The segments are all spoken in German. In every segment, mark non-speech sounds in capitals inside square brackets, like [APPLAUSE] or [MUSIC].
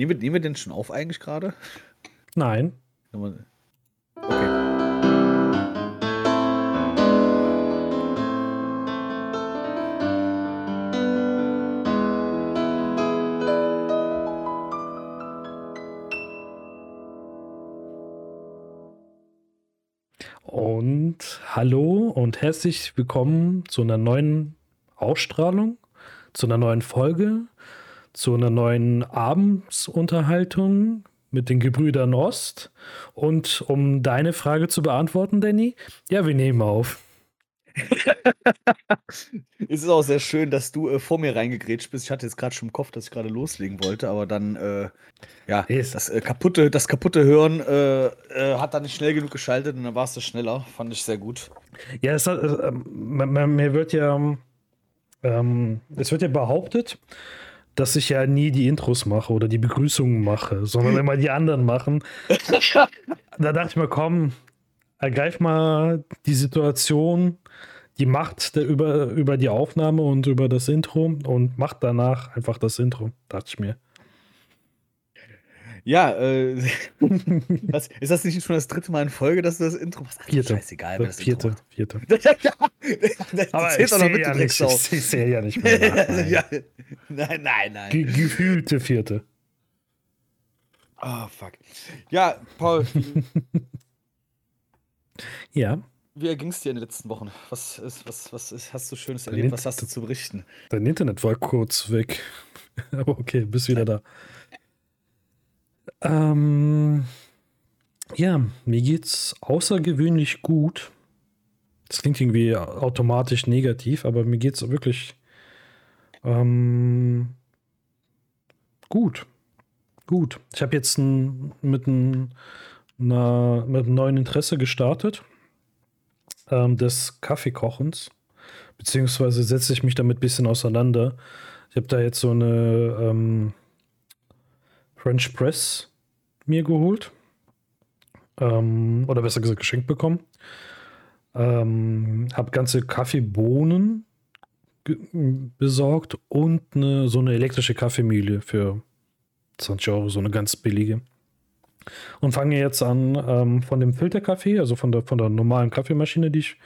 Nehmen wir, nehmen wir den schon auf eigentlich gerade? Nein. Okay. Und hallo und herzlich willkommen zu einer neuen Ausstrahlung, zu einer neuen Folge, zu einer neuen Abendsunterhaltung mit den Gebrüdern Ost. Und um deine Frage zu beantworten, Danny, ja, wir nehmen auf. [LAUGHS] es ist auch sehr schön, dass du äh, vor mir reingegrätscht bist. Ich hatte jetzt gerade schon im Kopf, dass ich gerade loslegen wollte, aber dann, äh, ja, yes. das, äh, kaputte, das kaputte Hören äh, äh, hat dann nicht schnell genug geschaltet und dann warst du schneller. Fand ich sehr gut. Ja, es hat, äh, mir wird ja, ähm, es wird ja behauptet, dass ich ja nie die Intros mache oder die Begrüßungen mache, sondern immer die anderen machen. [LAUGHS] da dachte ich mir, komm, ergreif mal die Situation, die Macht der, über, über die Aufnahme und über das Intro und mach danach einfach das Intro, dachte ich mir. Ja, äh, [LAUGHS] was, ist das nicht schon das dritte Mal in Folge, dass du das Intro machst? Ach, vierte. Scheißegal, wer das vierte, Intro vierte. [LAUGHS] ja, das Aber ich sehe ja, nicht, ich, ich sehe ja nicht mehr. [LAUGHS] Nein, ja, nein, nein. nein. Ge gefühlte vierte. Ah, oh, fuck. Ja, Paul. ja. Wie erging es dir in den letzten Wochen? Was, ist, was, was ist, hast du Schönes erlebt? Was hast du zu berichten? Dein Internet war kurz weg. Aber okay, bist wieder da. Ähm, ja, mir geht's außergewöhnlich gut. Das klingt irgendwie automatisch negativ, aber mir geht's wirklich ähm, gut. Gut. Ich habe jetzt ein, mit, ein, einer, mit einem neuen Interesse gestartet ähm, des Kaffeekochens. Beziehungsweise setze ich mich damit ein bisschen auseinander. Ich habe da jetzt so eine ähm, French Press mir geholt. Ähm, oder besser gesagt geschenkt bekommen. Ähm, habe ganze Kaffeebohnen besorgt und eine, so eine elektrische Kaffeemühle für 20 Euro, so eine ganz billige. Und fange jetzt an, ähm, von dem Filterkaffee, also von der, von der normalen Kaffeemaschine, die ich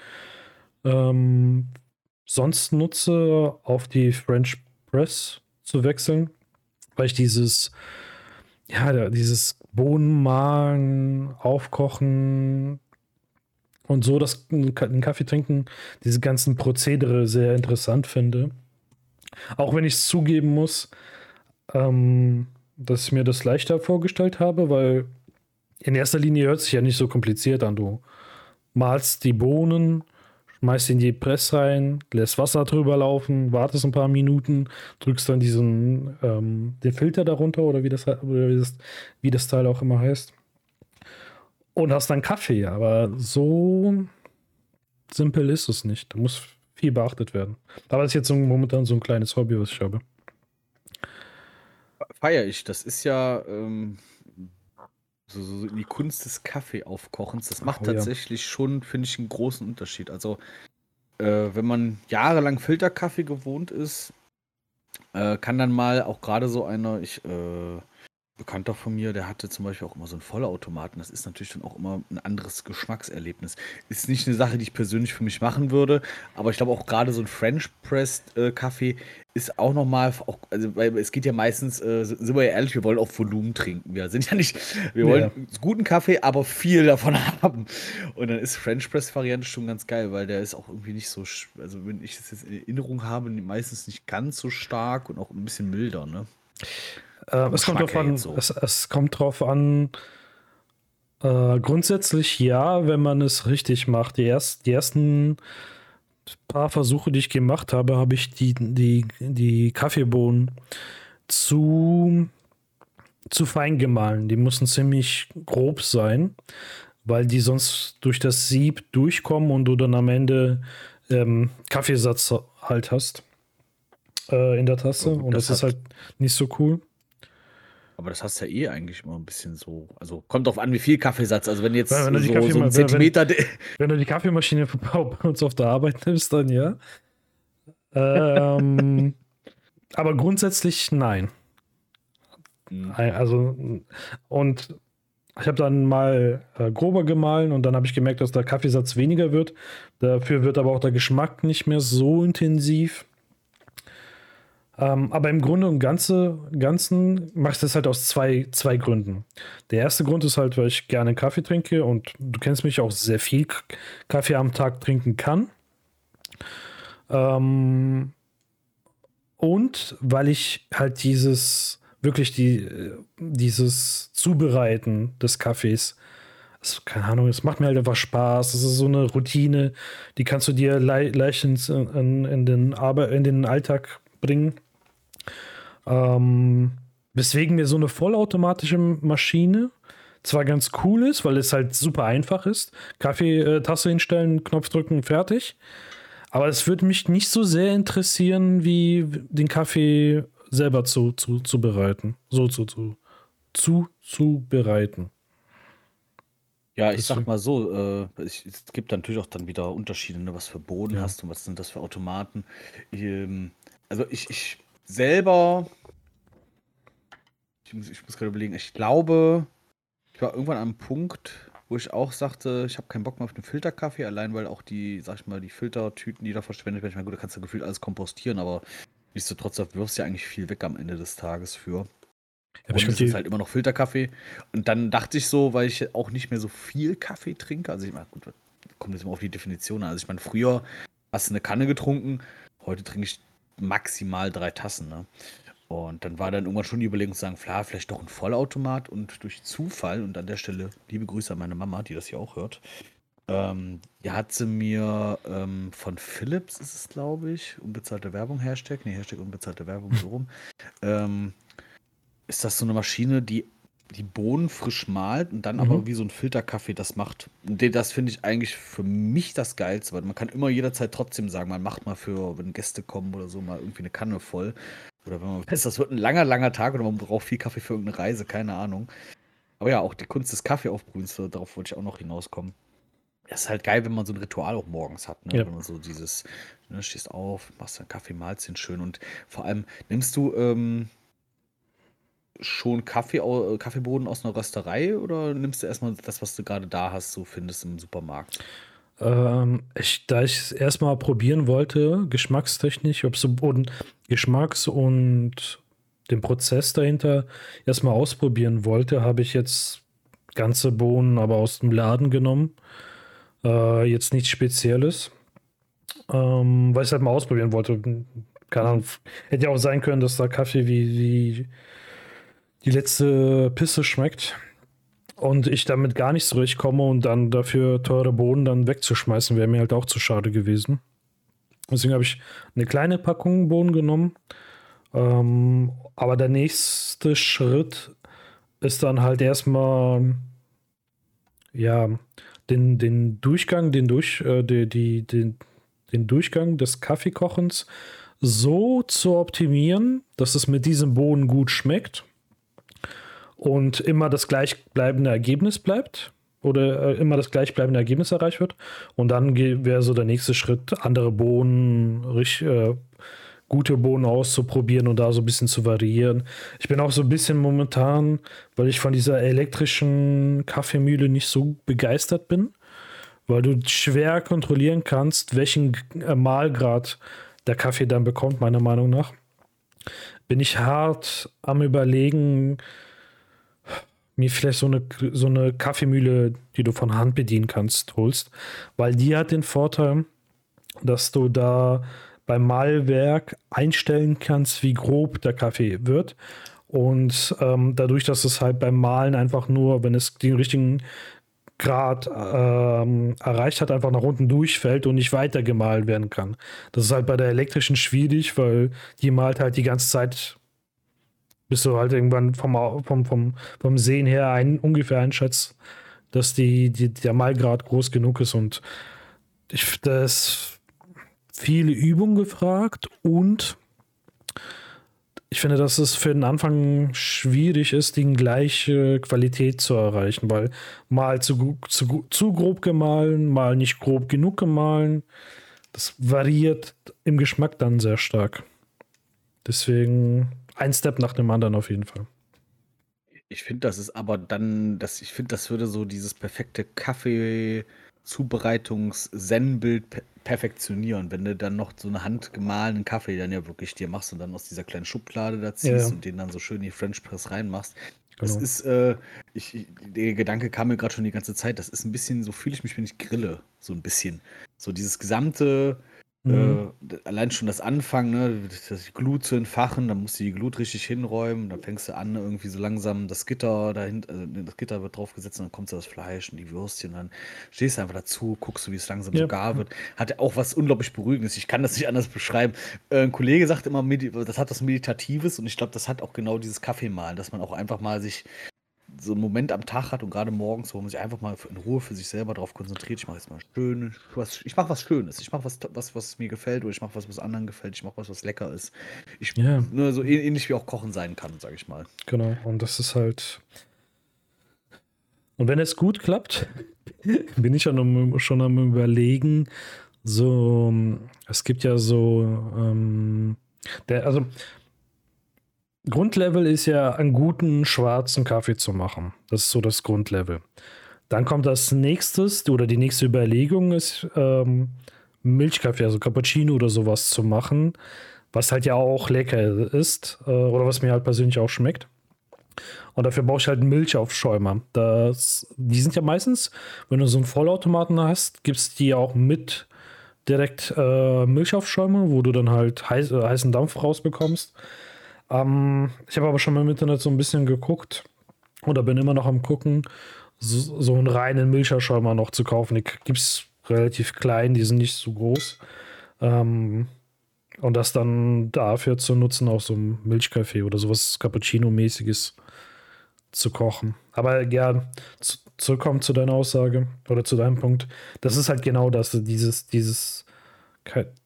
ähm, sonst nutze, auf die French Press zu wechseln, weil ich dieses, ja, dieses Bohnenmahlen, Aufkochen und so das einen Kaffee trinken, diese ganzen Prozedere sehr interessant finde. Auch wenn ich es zugeben muss, ähm, dass ich mir das leichter vorgestellt habe, weil in erster Linie hört sich ja nicht so kompliziert an. Du malst die Bohnen, schmeißt in die Press rein, lässt Wasser drüber laufen, wartest ein paar Minuten, drückst dann diesen ähm, den Filter darunter oder wie das, oder wie das, wie das Teil auch immer heißt. Und hast dann Kaffee, aber so simpel ist es nicht. Da muss viel beachtet werden. Aber das ist jetzt so, momentan so ein kleines Hobby, was ich habe. Feier ich. Das ist ja ähm, so, so die Kunst des Kaffeeaufkochens. Das macht oh, tatsächlich ja. schon, finde ich, einen großen Unterschied. Also, äh, wenn man jahrelang Filterkaffee gewohnt ist, äh, kann dann mal auch gerade so einer, ich, äh, Bekannter von mir, der hatte zum Beispiel auch immer so einen Vollautomaten. Das ist natürlich dann auch immer ein anderes Geschmackserlebnis. Ist nicht eine Sache, die ich persönlich für mich machen würde, aber ich glaube auch gerade so ein French Pressed äh, Kaffee ist auch nochmal, also weil es geht ja meistens, äh, sind wir ja ehrlich, wir wollen auch Volumen trinken. Wir sind ja nicht, wir wollen ja. guten Kaffee, aber viel davon [LAUGHS] haben. Und dann ist French Press Variante schon ganz geil, weil der ist auch irgendwie nicht so, also wenn ich das jetzt in Erinnerung habe, meistens nicht ganz so stark und auch ein bisschen milder, ne? Äh, es, kommt drauf an, so. es, es, kommt drauf an, äh, grundsätzlich ja, wenn man es richtig macht. Die, erst, die ersten paar Versuche, die ich gemacht habe, habe ich die, die, die Kaffeebohnen zu, zu fein gemahlen. Die mussten ziemlich grob sein, weil die sonst durch das Sieb durchkommen und du dann am Ende ähm, Kaffeesatz halt hast äh, in der Tasse. Und das, das ist halt nicht so cool. Aber das hast du ja eh eigentlich immer ein bisschen so. Also kommt drauf an, wie viel Kaffeesatz. Also wenn jetzt wenn, wenn so, so ein Zentimeter. Wenn, [LAUGHS] wenn, du die Kaffeemaschine [LAUGHS] bei uns auf der Arbeit nimmst, dann ja. ähm, [LAUGHS] aber grundsätzlich nein. Mhm. Also, und ich habe dann mal äh, grober gemahlen und dann habe ich gemerkt, dass der Kaffeesatz weniger wird. Dafür wird aber auch der Geschmack nicht mehr so intensiv. Ähm, aber im Grunde und Ganze, Ganzen mache ich das halt aus zwei, zwei Gründen. Der erste Grund ist halt, weil ich gerne Kaffee trinke und du kennst mich auch sehr viel Kaffee am Tag trinken kann. Ähm, und weil ich halt dieses wirklich die, dieses Zubereiten des Kaffees, keine Ahnung, es macht mir halt einfach Spaß. Das ist so eine Routine, die kannst du dir le leicht in, in, in, den Arbe in den Alltag bringen. Ähm, weswegen mir so eine vollautomatische Maschine zwar ganz cool ist, weil es halt super einfach ist. Kaffeetasse hinstellen, Knopf drücken, fertig. Aber es würde mich nicht so sehr interessieren, wie den Kaffee selber zu, zu, zu bereiten. So zu, zu, zu, zu bereiten. Ja, ich sag mal so, äh, ich, es gibt natürlich auch dann wieder Unterschiede, ne, was für Boden ja. hast und was sind das für Automaten. Ähm, also ich, ich selber, ich muss, ich muss gerade überlegen, ich glaube, ich war irgendwann am Punkt, wo ich auch sagte, ich habe keinen Bock mehr auf den Filterkaffee, allein weil auch die, sag ich mal, die Filtertüten, die da verschwendet werden, ich meine, gut, da kannst du gefühlt alles kompostieren, aber nichtsdestotrotz, da wirfst du ja eigentlich viel weg am Ende des Tages für. Ja, und es ist halt immer noch Filterkaffee. Und dann dachte ich so, weil ich auch nicht mehr so viel Kaffee trinke, also ich meine, gut, kommt jetzt immer auf die Definition an. Also ich meine, früher hast du eine Kanne getrunken, heute trinke ich maximal drei Tassen, ne? Und dann war dann irgendwann schon die Überlegung zu sagen, klar, vielleicht doch ein Vollautomat und durch Zufall, und an der Stelle liebe Grüße an meine Mama, die das hier auch hört, ähm, die hat sie mir ähm, von Philips, ist es glaube ich, unbezahlte Werbung, Hashtag, nee, Hashtag unbezahlte Werbung, so rum, [LAUGHS] ähm, ist das so eine Maschine, die die Bohnen frisch malt und dann mhm. aber wie so ein Filterkaffee das macht. Und das finde ich eigentlich für mich das Geilste, weil man kann immer jederzeit trotzdem sagen, man macht mal für, wenn Gäste kommen oder so, mal irgendwie eine Kanne voll. Oder wenn man weiß, das wird ein langer, langer Tag oder man braucht viel Kaffee für irgendeine Reise, keine Ahnung. Aber ja, auch die Kunst des Kaffeeaufbrühens, darauf wollte ich auch noch hinauskommen. Es ist halt geil, wenn man so ein Ritual auch morgens hat, ne? Ja. Wenn man so dieses, ne, stehst auf, machst deinen Kaffee, malst ihn schön und vor allem nimmst du ähm, schon Kaffee, Kaffeeboden aus einer Rösterei oder nimmst du erstmal das, was du gerade da hast, so findest im Supermarkt? Ähm, ich, da ich es erstmal probieren wollte, geschmackstechnisch, ob so Boden, Geschmacks- und den Prozess dahinter erstmal ausprobieren wollte, habe ich jetzt ganze Bohnen aber aus dem Laden genommen. Äh, jetzt nichts Spezielles. Ähm, weil ich es halt mal ausprobieren wollte. Keine Ahnung. Hätte ja auch sein können, dass da Kaffee wie, wie die letzte Pisse schmeckt und ich damit gar nicht zurechtkomme und dann dafür teure Bohnen dann wegzuschmeißen, wäre mir halt auch zu schade gewesen. Deswegen habe ich eine kleine Packung Bohnen genommen. Ähm, aber der nächste Schritt ist dann halt erstmal ja den, den Durchgang, den, durch, äh, die, die, den, den Durchgang des Kaffeekochens so zu optimieren, dass es mit diesem Bohnen gut schmeckt und immer das gleichbleibende Ergebnis bleibt oder äh, immer das gleichbleibende Ergebnis erreicht wird. Und dann wäre so der nächste Schritt, andere Bohnen, äh, gute Bohnen auszuprobieren und da so ein bisschen zu variieren. Ich bin auch so ein bisschen momentan, weil ich von dieser elektrischen Kaffeemühle nicht so begeistert bin, weil du schwer kontrollieren kannst, welchen äh, Mahlgrad der Kaffee dann bekommt, meiner Meinung nach. Bin ich hart am Überlegen, mir vielleicht so eine, so eine Kaffeemühle, die du von Hand bedienen kannst, holst. Weil die hat den Vorteil, dass du da beim Malwerk einstellen kannst, wie grob der Kaffee wird. Und ähm, dadurch, dass es halt beim Malen einfach nur, wenn es den richtigen Grad ähm, erreicht hat, einfach nach unten durchfällt und nicht weiter gemalt werden kann. Das ist halt bei der elektrischen schwierig, weil die malt halt die ganze Zeit bis du halt irgendwann vom, vom, vom, vom Sehen her ein, ungefähr einschätzt, dass die, die, der Malgrad groß genug ist und ich, da ist viele Übung gefragt und ich finde, dass es für den Anfang schwierig ist, die gleiche Qualität zu erreichen, weil mal zu, zu, zu grob gemahlen, mal nicht grob genug gemahlen. Das variiert im Geschmack dann sehr stark. Deswegen ein Step nach dem anderen auf jeden Fall. Ich finde, das ist aber dann, das, ich finde, das würde so dieses perfekte Kaffee-Zubereitungs-Zen-Bild per perfektionieren, wenn du dann noch so eine handgemahlenen Kaffee dann ja wirklich dir machst und dann aus dieser kleinen Schublade da ziehst ja. und den dann so schön in die French Press reinmachst. Genau. Das ist, äh, ich, der Gedanke kam mir gerade schon die ganze Zeit, das ist ein bisschen, so fühle ich mich, wenn ich grille, so ein bisschen. So dieses gesamte, Mhm. Äh, allein schon das Anfangen, ne, das Glut zu entfachen, dann musst du die Glut richtig hinräumen, dann fängst du an, irgendwie so langsam das Gitter dahinter, also das Gitter wird draufgesetzt und dann kommt so das Fleisch und die Würstchen, dann stehst du einfach dazu, guckst du, wie es langsam ja. so gar wird. Hat ja auch was unglaublich Beruhigendes, ich kann das nicht anders beschreiben. Äh, ein Kollege sagt immer, das hat was Meditatives und ich glaube, das hat auch genau dieses Kaffeemalen, dass man auch einfach mal sich so einen Moment am Tag hat und gerade morgens, wo man sich einfach mal in Ruhe für sich selber darauf konzentriert, ich mache jetzt mal schön, was, ich mache was Schönes, ich mache was, was, was mir gefällt oder ich mache was, was anderen gefällt, ich mache was, was lecker ist. Ich, ja. ne, so ähnlich wie auch Kochen sein kann, sage ich mal. Genau, und das ist halt. Und wenn es gut klappt, [LAUGHS] bin ich schon am, schon am Überlegen, so, es gibt ja so, ähm, der, also Grundlevel ist ja, einen guten schwarzen Kaffee zu machen. Das ist so das Grundlevel. Dann kommt das nächstes oder die nächste Überlegung ist, ähm, Milchkaffee, also Cappuccino oder sowas zu machen, was halt ja auch lecker ist äh, oder was mir halt persönlich auch schmeckt. Und dafür brauche ich halt einen Milchaufschäumer. Das, die sind ja meistens, wenn du so einen Vollautomaten hast, gibt es die auch mit direkt äh, Milchaufschäumer, wo du dann halt heiß, äh, heißen Dampf rausbekommst. Ähm, ich habe aber schon mal im Internet so ein bisschen geguckt oder bin immer noch am gucken, so, so einen reinen Milcherschäumer noch zu kaufen. Die gibt es relativ klein, die sind nicht so groß. Ähm, und das dann dafür zu nutzen, auch so ein Milchkaffee oder sowas Cappuccino-mäßiges zu kochen. Aber ja, zu, zurückkommen zu deiner Aussage oder zu deinem Punkt. Das ist halt genau das, dieses, dieses,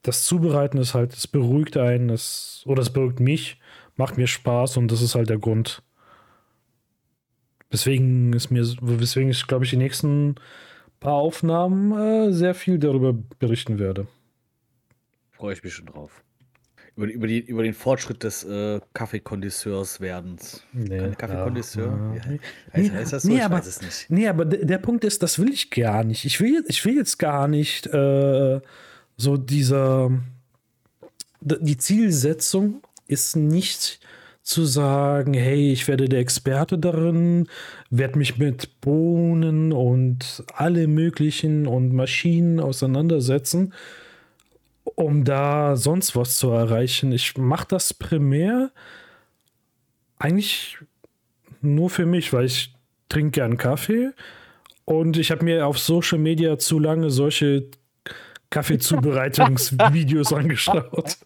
das Zubereiten ist halt, es beruhigt einen, es, oder es beruhigt mich macht mir Spaß und das ist halt der Grund. Deswegen ist mir, weswegen ich, glaube ich, die nächsten paar Aufnahmen äh, sehr viel darüber berichten werde. Freue ich mich schon drauf. Über, über, die, über den Fortschritt des äh, Kaffeekondisseurs werdens. Nee, Kaffeekondisseur? Ja, ja. Heißt, heißt, das so? Nee, ich aber, weiß es nicht. Nee, aber der Punkt ist, das will ich gar nicht. Ich will, ich will jetzt gar nicht äh, so dieser die Zielsetzung ist nicht zu sagen, hey, ich werde der Experte darin, werde mich mit Bohnen und alle möglichen und Maschinen auseinandersetzen, um da sonst was zu erreichen. Ich mache das primär eigentlich nur für mich, weil ich trinke gern Kaffee und ich habe mir auf Social Media zu lange solche [LAUGHS] Kaffeezubereitungsvideos angeschaut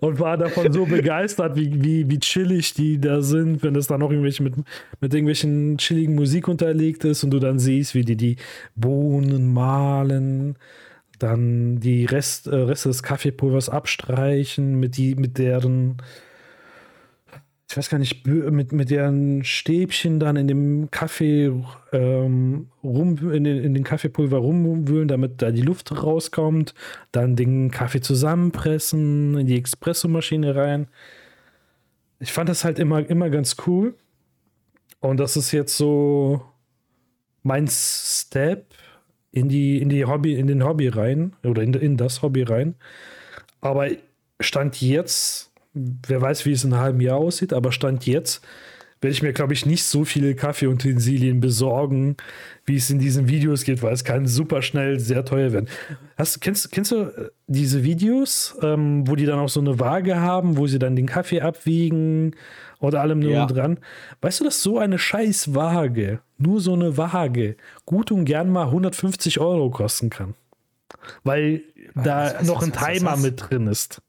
und war davon so begeistert, wie, wie, wie chillig die da sind, wenn es dann noch irgendwelche mit, mit irgendwelchen chilligen Musik unterlegt ist und du dann siehst, wie die die Bohnen mahlen, dann die Rest, äh, Reste des Kaffeepulvers abstreichen, mit, die, mit deren ich weiß gar nicht, mit, mit deren Stäbchen dann in dem Kaffee ähm, rum, in den, in den Kaffeepulver rumwühlen, damit da die Luft rauskommt, dann den Kaffee zusammenpressen, in die Espressomaschine rein. Ich fand das halt immer, immer ganz cool. Und das ist jetzt so mein Step in die, in die Hobby, in den Hobby rein, oder in, in das Hobby rein. Aber Stand jetzt wer weiß, wie es in einem halben Jahr aussieht, aber Stand jetzt werde ich mir, glaube ich, nicht so viele Kaffeeutensilien besorgen, wie es in diesen Videos geht, weil es kann super schnell sehr teuer werden. Hast, kennst, kennst du äh, diese Videos, ähm, wo die dann auch so eine Waage haben, wo sie dann den Kaffee abwiegen oder allem nur ja. dran? Weißt du, dass so eine scheiß Waage, nur so eine Waage, gut und gern mal 150 Euro kosten kann? Weil was, da was, noch was, ein Timer mit drin ist.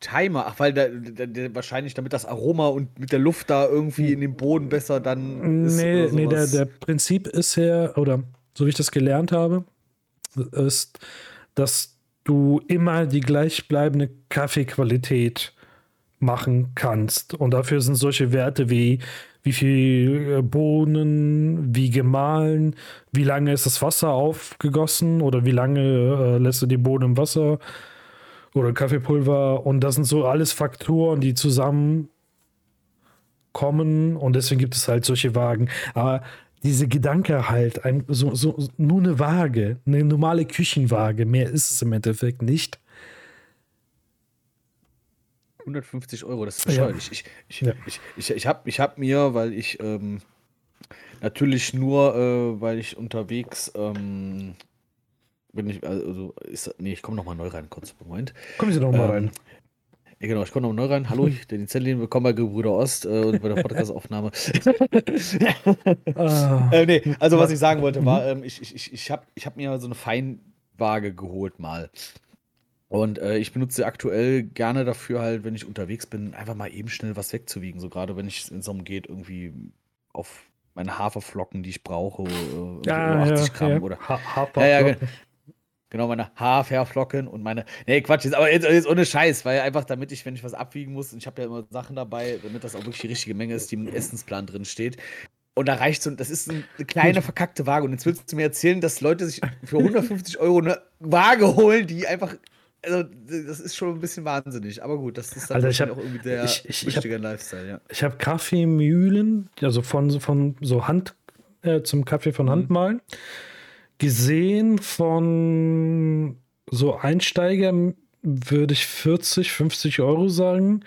Timer, ach, weil da, da, da, wahrscheinlich damit das Aroma und mit der Luft da irgendwie in den Boden besser dann ist. Nee, nee der, der Prinzip ist ja, oder so wie ich das gelernt habe, ist, dass du immer die gleichbleibende Kaffeequalität machen kannst. Und dafür sind solche Werte wie wie viel äh, Bohnen, wie gemahlen, wie lange ist das Wasser aufgegossen oder wie lange äh, lässt du die Bohnen im Wasser oder Kaffeepulver und das sind so alles Faktoren, die zusammen kommen und deswegen gibt es halt solche Wagen. Aber diese Gedanke halt, ein, so, so, nur eine Waage, eine normale Küchenwaage, mehr ist es im Endeffekt nicht. 150 Euro, das ist bescheuert. Ja. Ich, ich, ich, ja. ich, ich, ich habe ich hab mir, weil ich ähm, natürlich nur, äh, weil ich unterwegs ähm, bin, ich, also, ist, nee, ich komme nochmal neu rein, kurz, Moment. Kommen Sie nochmal ähm, rein. Ja, genau, ich komme nochmal neu rein. Hallo, ich [LAUGHS] bin Zellin, willkommen bei Gebrüder Ost äh, und bei der Podcast-Aufnahme. [LAUGHS] ah. äh, nee, also was ich sagen wollte war, mhm. ähm, ich, ich, ich, ich habe ich hab mir so eine Feinwaage geholt mal. Und äh, ich benutze sie aktuell gerne dafür halt, wenn ich unterwegs bin, einfach mal eben schnell was wegzuwiegen. So gerade wenn es darum geht, irgendwie auf meine Haferflocken, die ich brauche, äh, ja, 80 ja, Gramm ja. oder ha Haferflocken. Ja, genau, meine Haferflocken und meine. Nee, Quatsch, jetzt, aber jetzt, jetzt, ohne Scheiß, weil einfach damit ich, wenn ich was abwiegen muss, und ich habe ja immer Sachen dabei, damit das auch wirklich die richtige Menge ist, die im Essensplan drin steht. Und da reicht so, das ist eine kleine verkackte Waage. Und jetzt willst du mir erzählen, dass Leute sich für 150 Euro eine Waage holen, die einfach also das ist schon ein bisschen wahnsinnig, aber gut, das ist dann also ich hab, auch irgendwie der ich, ich, ich hab, Lifestyle, ja. Ich habe Kaffeemühlen, also von, von so Hand äh, zum Kaffee von Hand mhm. Gesehen von so Einsteigern würde ich 40, 50 Euro sagen,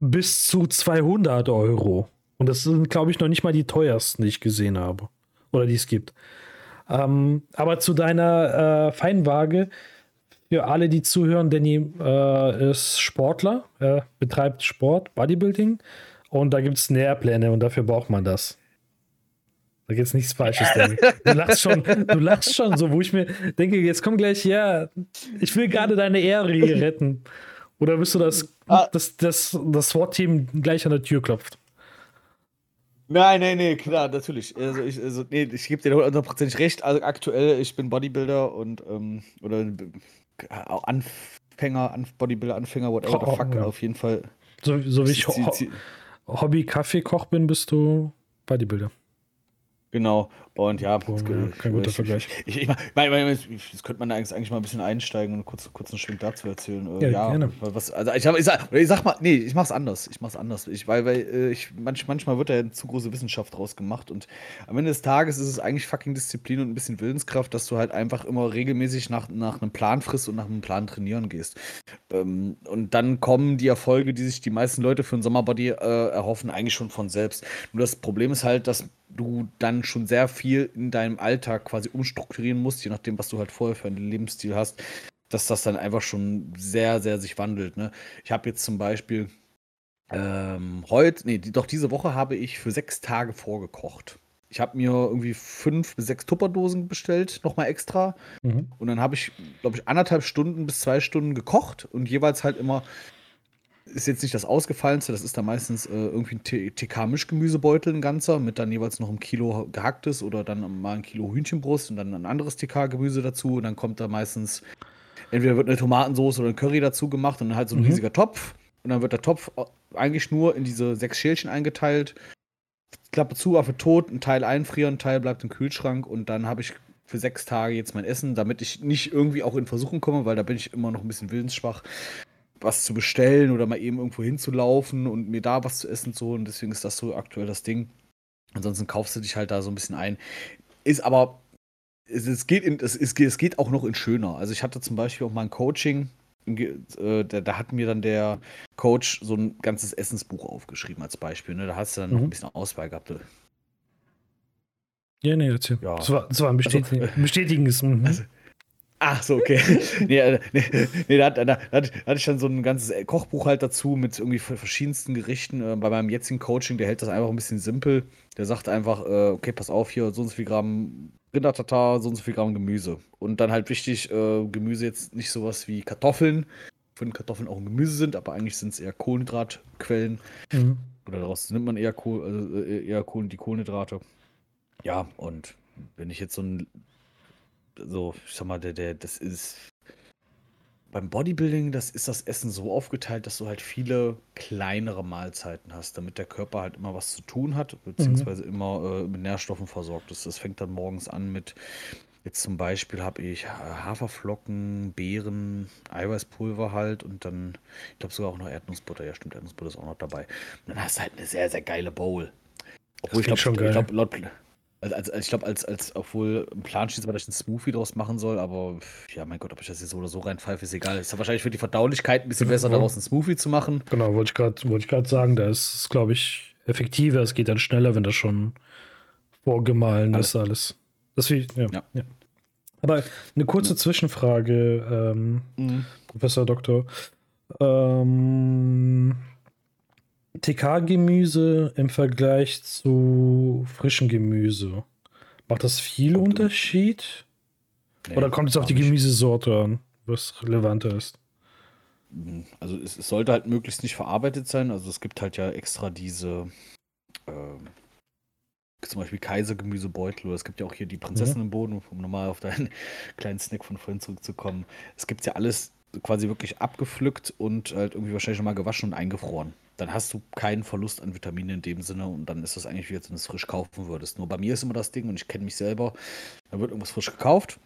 bis zu 200 Euro. Und das sind, glaube ich, noch nicht mal die teuersten, die ich gesehen habe. Oder die es gibt. Ähm, aber zu deiner äh, Feinwaage, für alle, die zuhören, Danny äh, ist Sportler, äh, betreibt Sport, Bodybuilding und da gibt es Nährpläne und dafür braucht man das. Da gibt es nichts Falsches, Danny. Du lachst schon, du lachst schon so, wo ich mir denke, jetzt komm gleich her, ich will gerade deine Ehre hier retten. Oder bist du das, ah. das, das, das SWAT-Team gleich an der Tür klopft? Nein, nein, nee, klar, natürlich. Also ich, also, nee, ich gebe dir hundertprozentig recht. Also aktuell, ich bin Bodybuilder und ähm, oder Anfänger, Bodybuilder, Anfänger, whatever the fuck, ja. auf jeden Fall. So, so wie ich Ho Hobby-Kaffeekoch bin, bist du Bodybuilder. Genau. Und ja, oh, ja kein guter ich, Vergleich. Ich, ich, ich, das könnte man eigentlich mal ein bisschen einsteigen und kurz, kurz einen Schwing dazu erzählen. Äh, ja, ja gerne. Was, also ich, hab, ich, sag, ich sag mal, nee, ich mach's anders. Ich mach's anders. Ich, weil weil äh, ich, manch, manchmal wird da ja zu große Wissenschaft draus gemacht und am Ende des Tages ist es eigentlich fucking Disziplin und ein bisschen Willenskraft, dass du halt einfach immer regelmäßig nach, nach einem Plan frisst und nach einem Plan trainieren gehst. Ähm, und dann kommen die Erfolge, die sich die meisten Leute für einen Sommerbody äh, erhoffen, eigentlich schon von selbst. Nur das Problem ist halt, dass du dann schon sehr viel in deinem Alltag quasi umstrukturieren musst, je nachdem, was du halt vorher für einen Lebensstil hast, dass das dann einfach schon sehr, sehr sich wandelt. Ne? Ich habe jetzt zum Beispiel ähm, heute, nee, doch diese Woche habe ich für sechs Tage vorgekocht. Ich habe mir irgendwie fünf bis sechs Tupperdosen bestellt, nochmal extra. Mhm. Und dann habe ich, glaube ich, anderthalb Stunden bis zwei Stunden gekocht und jeweils halt immer ist jetzt nicht das ausgefallenste, das ist da meistens äh, irgendwie ein TK-Mischgemüsebeutel, ein ganzer, mit dann jeweils noch ein Kilo gehacktes oder dann mal ein Kilo Hühnchenbrust und dann ein anderes TK-Gemüse dazu. Und dann kommt da meistens, entweder wird eine Tomatensauce oder ein Curry dazu gemacht und dann halt so ein mhm. riesiger Topf. Und dann wird der Topf eigentlich nur in diese sechs Schälchen eingeteilt. Klappe zu, Affe tot, ein Teil einfrieren, ein Teil bleibt im Kühlschrank und dann habe ich für sechs Tage jetzt mein Essen, damit ich nicht irgendwie auch in Versuchung komme, weil da bin ich immer noch ein bisschen willensschwach was zu bestellen oder mal eben irgendwo hinzulaufen und mir da was zu essen zu holen. Deswegen ist das so aktuell das Ding. Ansonsten kaufst du dich halt da so ein bisschen ein. Ist aber, es, es geht, in, es, es geht auch noch in schöner. Also ich hatte zum Beispiel auch mal ein Coaching, äh, da, da, hat mir dann der Coach so ein ganzes Essensbuch aufgeschrieben als Beispiel. Ne? Da hast du dann mhm. noch ein bisschen Auswahl gehabt. Ja, nee, erzähl. Ja. Das, war, das war ein bestätigen, also, [LAUGHS] bestätigendes. Mhm. Also, Ach so, okay. [LAUGHS] nee, äh, nee, nee da, da, da, hatte ich dann so ein ganzes Kochbuch halt dazu mit irgendwie verschiedensten Gerichten. Äh, bei meinem jetzigen Coaching, der hält das einfach ein bisschen simpel. Der sagt einfach, äh, okay, pass auf, hier so und so viel Gramm Rindertatar, so und so viel Gramm Gemüse. Und dann halt wichtig, äh, Gemüse jetzt nicht sowas wie Kartoffeln, von Kartoffeln auch ein Gemüse sind, aber eigentlich sind es eher Kohlenhydratquellen. Mhm. Oder daraus nimmt man eher, Kohl, also äh, eher Kohlen, die Kohlenhydrate. Ja, und wenn ich jetzt so ein so, ich sag mal, der, der, das ist beim Bodybuilding, das ist das Essen so aufgeteilt, dass du halt viele kleinere Mahlzeiten hast, damit der Körper halt immer was zu tun hat, beziehungsweise mhm. immer äh, mit Nährstoffen versorgt ist. Das fängt dann morgens an mit Jetzt zum Beispiel habe ich Haferflocken, Beeren, Eiweißpulver halt und dann, ich glaube sogar auch noch Erdnussbutter. Ja, stimmt, Erdnussbutter ist auch noch dabei. Und dann hast du halt eine sehr, sehr geile Bowl. Obwohl ich glaube, ich glaube, laut, also, also, ich glaube, als, als, obwohl ein Plan steht, dass ich einen Smoothie draus machen soll, aber ja, mein Gott, ob ich das jetzt so oder so reinpfeife, ist egal. Ist ja wahrscheinlich für die Verdaulichkeit ein bisschen besser, daraus einen Smoothie zu machen. Genau, wollte ich gerade wollt sagen, da ist es, glaube ich, effektiver, es geht dann schneller, wenn das schon vorgemahlen alles. ist, alles. Das wie, ja, ja. ja. Aber eine kurze Zwischenfrage, ähm, mhm. Professor Doktor. Ähm, TK-Gemüse im Vergleich zu frischem Gemüse. Macht das viel kommt Unterschied? Nee, Oder kommt es auf die Gemüsesorte an, was relevanter ist? Mhm. Also es, es, sollte halt möglichst nicht verarbeitet sein. Also es gibt halt ja extra diese äh, zum Beispiel Kaisergemüsebeutel oder es gibt ja auch hier die Prinzessin mhm. im Boden, um nochmal auf deinen [LAUGHS] kleinen Snack von vorhin zurückzukommen. Es gibt ja alles quasi wirklich abgepflückt und halt irgendwie wahrscheinlich nochmal gewaschen und eingefroren. Dann hast du keinen Verlust an Vitaminen in dem Sinne und dann ist das eigentlich wie, als wenn du es frisch kaufen würdest. Nur bei mir ist immer das Ding und ich kenne mich selber, da wird irgendwas frisch gekauft.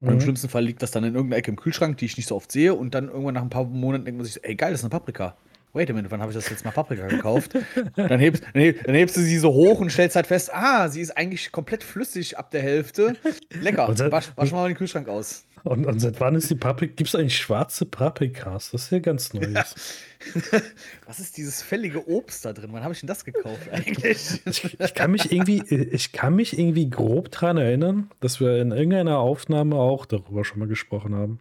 Mhm. Im schlimmsten Fall liegt das dann in irgendeiner Ecke im Kühlschrank, die ich nicht so oft sehe und dann irgendwann nach ein paar Monaten denkt man sich, ey geil, das ist eine Paprika wait a minute, wann habe ich das jetzt mal Paprika gekauft? [LAUGHS] dann, hebst, dann, hebst, dann, hebst, du sie so hoch und stellst halt fest, ah, sie ist eigentlich komplett flüssig ab der Hälfte. Lecker, wasch, wasch mal den Kühlschrank aus. Und, und seit wann ist die Paprika, gibt es eigentlich schwarze Paprikas? Das ist ja ganz Neues. Ja. [LAUGHS] Was ist dieses fällige Obst da drin? Wann habe ich denn das gekauft eigentlich? ich, ich, kann mich irgendwie, ich kann mich irgendwie grob daran erinnern, dass wir in irgendeiner Aufnahme auch darüber schon mal gesprochen haben.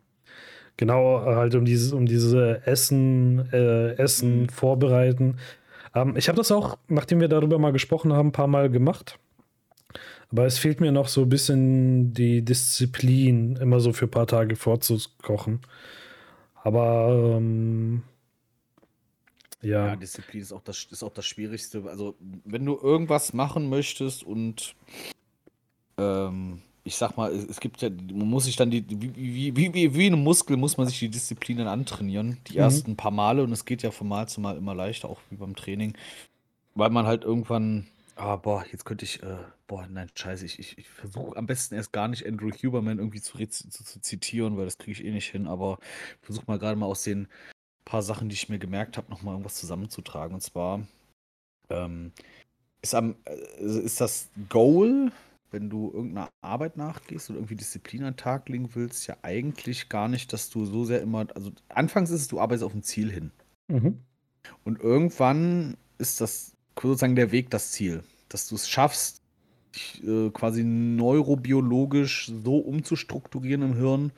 Genau, halt um dieses, um diese Essen, äh, Essen mhm. vorbereiten. Ähm, ich habe das auch, nachdem wir darüber mal gesprochen haben, ein paar Mal gemacht. Aber es fehlt mir noch so ein bisschen die Disziplin, immer so für ein paar Tage vorzukochen. Aber ähm, ja. ja. Disziplin ist auch, das, ist auch das Schwierigste. Also, wenn du irgendwas machen möchtest und ähm, ich sag mal, es gibt ja, man muss sich dann die, wie, wie, wie, wie ein Muskel muss man sich die Disziplinen antrainieren, die mhm. ersten paar Male und es geht ja von Mal zu Mal immer leichter, auch wie beim Training, weil man halt irgendwann, ah, boah, jetzt könnte ich, äh, boah, nein, scheiße, ich, ich, ich versuche am besten erst gar nicht Andrew Huberman irgendwie zu, zu, zu zitieren, weil das kriege ich eh nicht hin, aber versuche mal gerade mal aus den paar Sachen, die ich mir gemerkt habe, nochmal irgendwas zusammenzutragen und zwar, ähm, ist, am, äh, ist das Goal wenn du irgendeiner Arbeit nachgehst oder irgendwie Disziplin an den Tag legen willst, ja eigentlich gar nicht, dass du so sehr immer, also anfangs ist es, du arbeitest auf ein Ziel hin. Mhm. Und irgendwann ist das sozusagen der Weg das Ziel, dass du es schaffst, dich, äh, quasi neurobiologisch so umzustrukturieren im Hirn,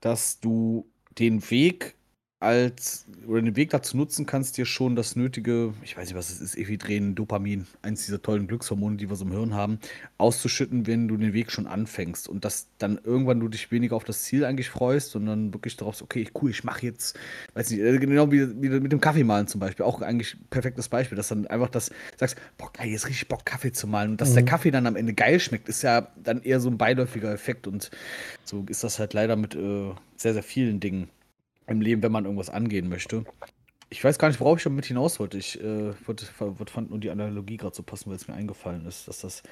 dass du den Weg als oder den Weg dazu nutzen kannst, dir schon das nötige, ich weiß nicht, was es ist, Ephedren, Dopamin, eins dieser tollen Glückshormone, die wir so im Hirn haben, auszuschütten, wenn du den Weg schon anfängst. Und dass dann irgendwann du dich weniger auf das Ziel eigentlich freust, sondern wirklich darauf, okay, cool, ich mache jetzt, weiß nicht, äh, genau wie, wie mit dem Kaffee malen zum Beispiel, auch eigentlich perfektes Beispiel, dass dann einfach das sagst, boah, geil, jetzt richtig Bock Kaffee zu malen. Und dass mhm. der Kaffee dann am Ende geil schmeckt, ist ja dann eher so ein beiläufiger Effekt. Und so ist das halt leider mit äh, sehr, sehr vielen Dingen im Leben, wenn man irgendwas angehen möchte. Ich weiß gar nicht, worauf ich damit hinaus wollte. Ich äh, wollte, fand nur die Analogie gerade so passen, weil es mir eingefallen ist, dass das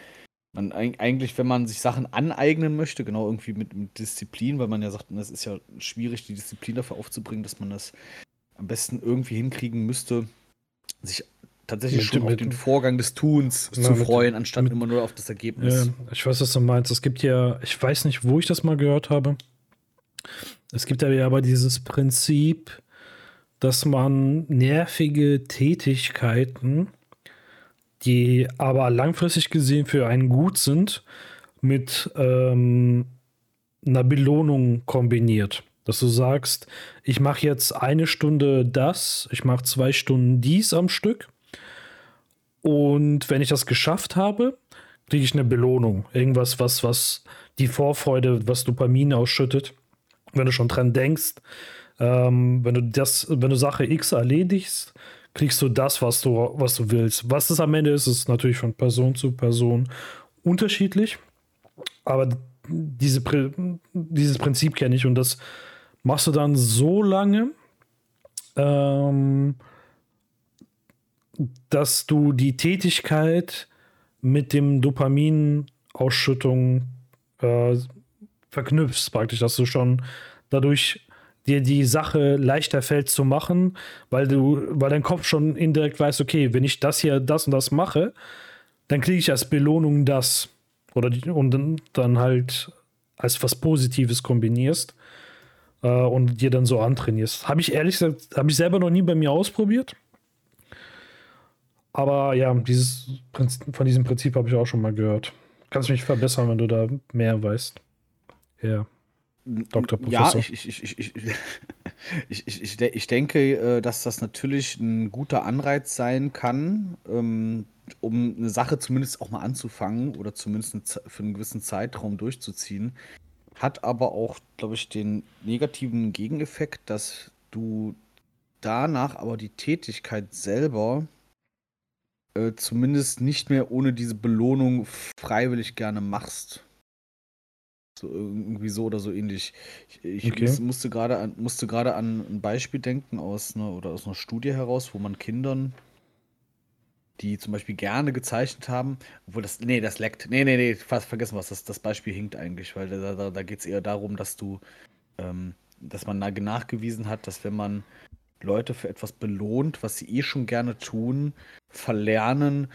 man eigentlich, wenn man sich Sachen aneignen möchte, genau irgendwie mit, mit Disziplin, weil man ja sagt, es ist ja schwierig, die Disziplin dafür aufzubringen, dass man das am besten irgendwie hinkriegen müsste, sich tatsächlich mit, schon mit, auf den Vorgang des Tuns na, zu freuen, mit, anstatt immer nur auf das Ergebnis. Ja, ich weiß, was du meinst. Es gibt ja, ich weiß nicht, wo ich das mal gehört habe. Es gibt aber dieses Prinzip, dass man nervige Tätigkeiten, die aber langfristig gesehen für einen gut sind, mit ähm, einer Belohnung kombiniert. Dass du sagst, ich mache jetzt eine Stunde das, ich mache zwei Stunden dies am Stück. Und wenn ich das geschafft habe, kriege ich eine Belohnung. Irgendwas, was, was die Vorfreude, was Dopamin ausschüttet wenn du schon dran denkst, ähm, wenn du das, wenn du Sache X erledigst, kriegst du das, was du, was du willst. Was es am Ende ist, ist natürlich von Person zu Person unterschiedlich. Aber diese, dieses Prinzip kenne ich und das machst du dann so lange, ähm, dass du die Tätigkeit mit dem Dopaminausschüttung äh, verknüpfst, praktisch, dass du schon dadurch dir die Sache leichter fällt zu machen, weil du, weil dein Kopf schon indirekt weiß, okay, wenn ich das hier, das und das mache, dann kriege ich als Belohnung das. Oder die, und dann halt als was Positives kombinierst äh, und dir dann so antrainierst. Habe ich ehrlich gesagt, habe ich selber noch nie bei mir ausprobiert. Aber ja, dieses von diesem Prinzip habe ich auch schon mal gehört. Kannst mich verbessern, wenn du da mehr weißt. Ja. Dr. Professor. Ja, ich, ich, ich, ich, [LAUGHS] ich, ich, ich denke, äh, dass das natürlich ein guter Anreiz sein kann, ähm, um eine Sache zumindest auch mal anzufangen oder zumindest für einen gewissen Zeitraum durchzuziehen. Hat aber auch, glaube ich, den negativen Gegeneffekt, dass du danach aber die Tätigkeit selber äh, zumindest nicht mehr ohne diese Belohnung freiwillig gerne machst. So irgendwie so oder so ähnlich. Ich, ich okay. muss, musste gerade an, musste gerade an ein Beispiel denken aus einer oder aus einer Studie heraus, wo man Kindern, die zum Beispiel gerne gezeichnet haben, obwohl das, nee, das leckt. Nee, nee, nee, fast vergessen was, das, das Beispiel hinkt eigentlich, weil da, da, da geht es eher darum, dass du, ähm, dass man nachgewiesen hat, dass wenn man Leute für etwas belohnt, was sie eh schon gerne tun, verlernen,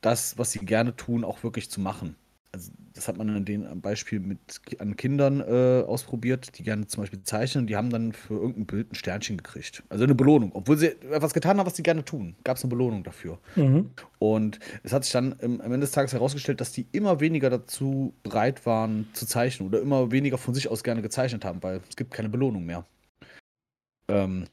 das, was sie gerne tun, auch wirklich zu machen also das hat man an dem Beispiel mit an Kindern äh, ausprobiert, die gerne zum Beispiel zeichnen, die haben dann für irgendein Bild ein Sternchen gekriegt. Also eine Belohnung. Obwohl sie etwas getan haben, was sie gerne tun, gab es eine Belohnung dafür. Mhm. Und es hat sich dann im, am Ende des Tages herausgestellt, dass die immer weniger dazu bereit waren zu zeichnen oder immer weniger von sich aus gerne gezeichnet haben, weil es gibt keine Belohnung mehr. Ähm,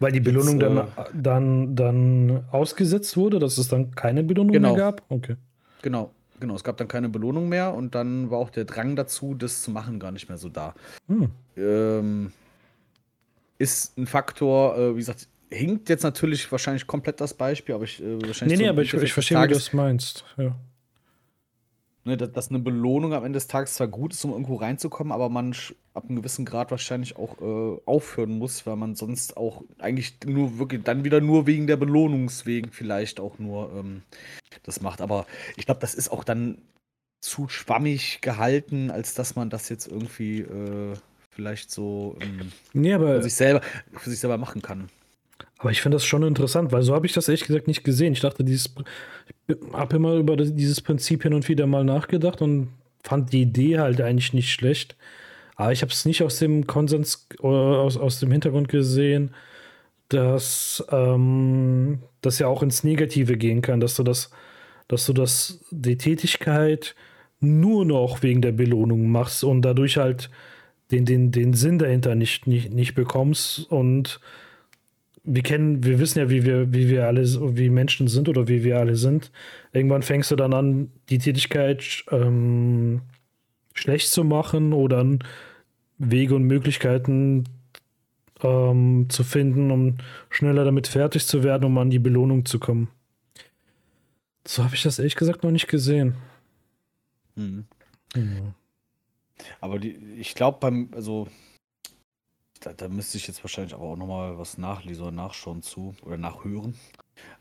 weil die Belohnung jetzt, dann, äh, dann, dann ausgesetzt wurde, dass es dann keine Belohnung genau. mehr gab? Okay. Genau. Genau, es gab dann keine Belohnung mehr und dann war auch der Drang dazu, das zu machen, gar nicht mehr so da. Hm. Ähm, ist ein Faktor, äh, wie gesagt, hinkt jetzt natürlich wahrscheinlich komplett das Beispiel, aber ich äh, wahrscheinlich. Nee, nee, aber ich, ich verstehe, wie du das meinst. Ja. Ne, dass, eine Belohnung am Ende des Tages zwar gut ist, um irgendwo reinzukommen, aber man ab einem gewissen Grad wahrscheinlich auch äh, aufhören muss, weil man sonst auch eigentlich nur wirklich dann wieder nur wegen der Belohnungswegen vielleicht auch nur ähm, das macht. Aber ich glaube, das ist auch dann zu schwammig gehalten, als dass man das jetzt irgendwie äh, vielleicht so ähm, nee, für, sich selber, für sich selber machen kann. Aber ich finde das schon interessant, weil so habe ich das ehrlich gesagt nicht gesehen. Ich dachte, dieses, ich habe immer über dieses Prinzip hin und wieder mal nachgedacht und fand die Idee halt eigentlich nicht schlecht. Aber ich habe es nicht aus dem Konsens, aus, aus dem Hintergrund gesehen, dass ähm, das ja auch ins Negative gehen kann, dass du das, dass du das, die Tätigkeit nur noch wegen der Belohnung machst und dadurch halt den, den, den Sinn dahinter nicht, nicht, nicht bekommst und wir kennen, wir wissen ja, wie wir, wie wir alle, wie Menschen sind oder wie wir alle sind. Irgendwann fängst du dann an, die Tätigkeit ähm, schlecht zu machen oder Wege und Möglichkeiten ähm, zu finden, um schneller damit fertig zu werden, um an die Belohnung zu kommen. So habe ich das ehrlich gesagt noch nicht gesehen. Mhm. Mhm. Aber die, ich glaube beim, also da, da, müsste ich jetzt wahrscheinlich aber auch nochmal was nachlesen oder nachschauen zu oder nachhören.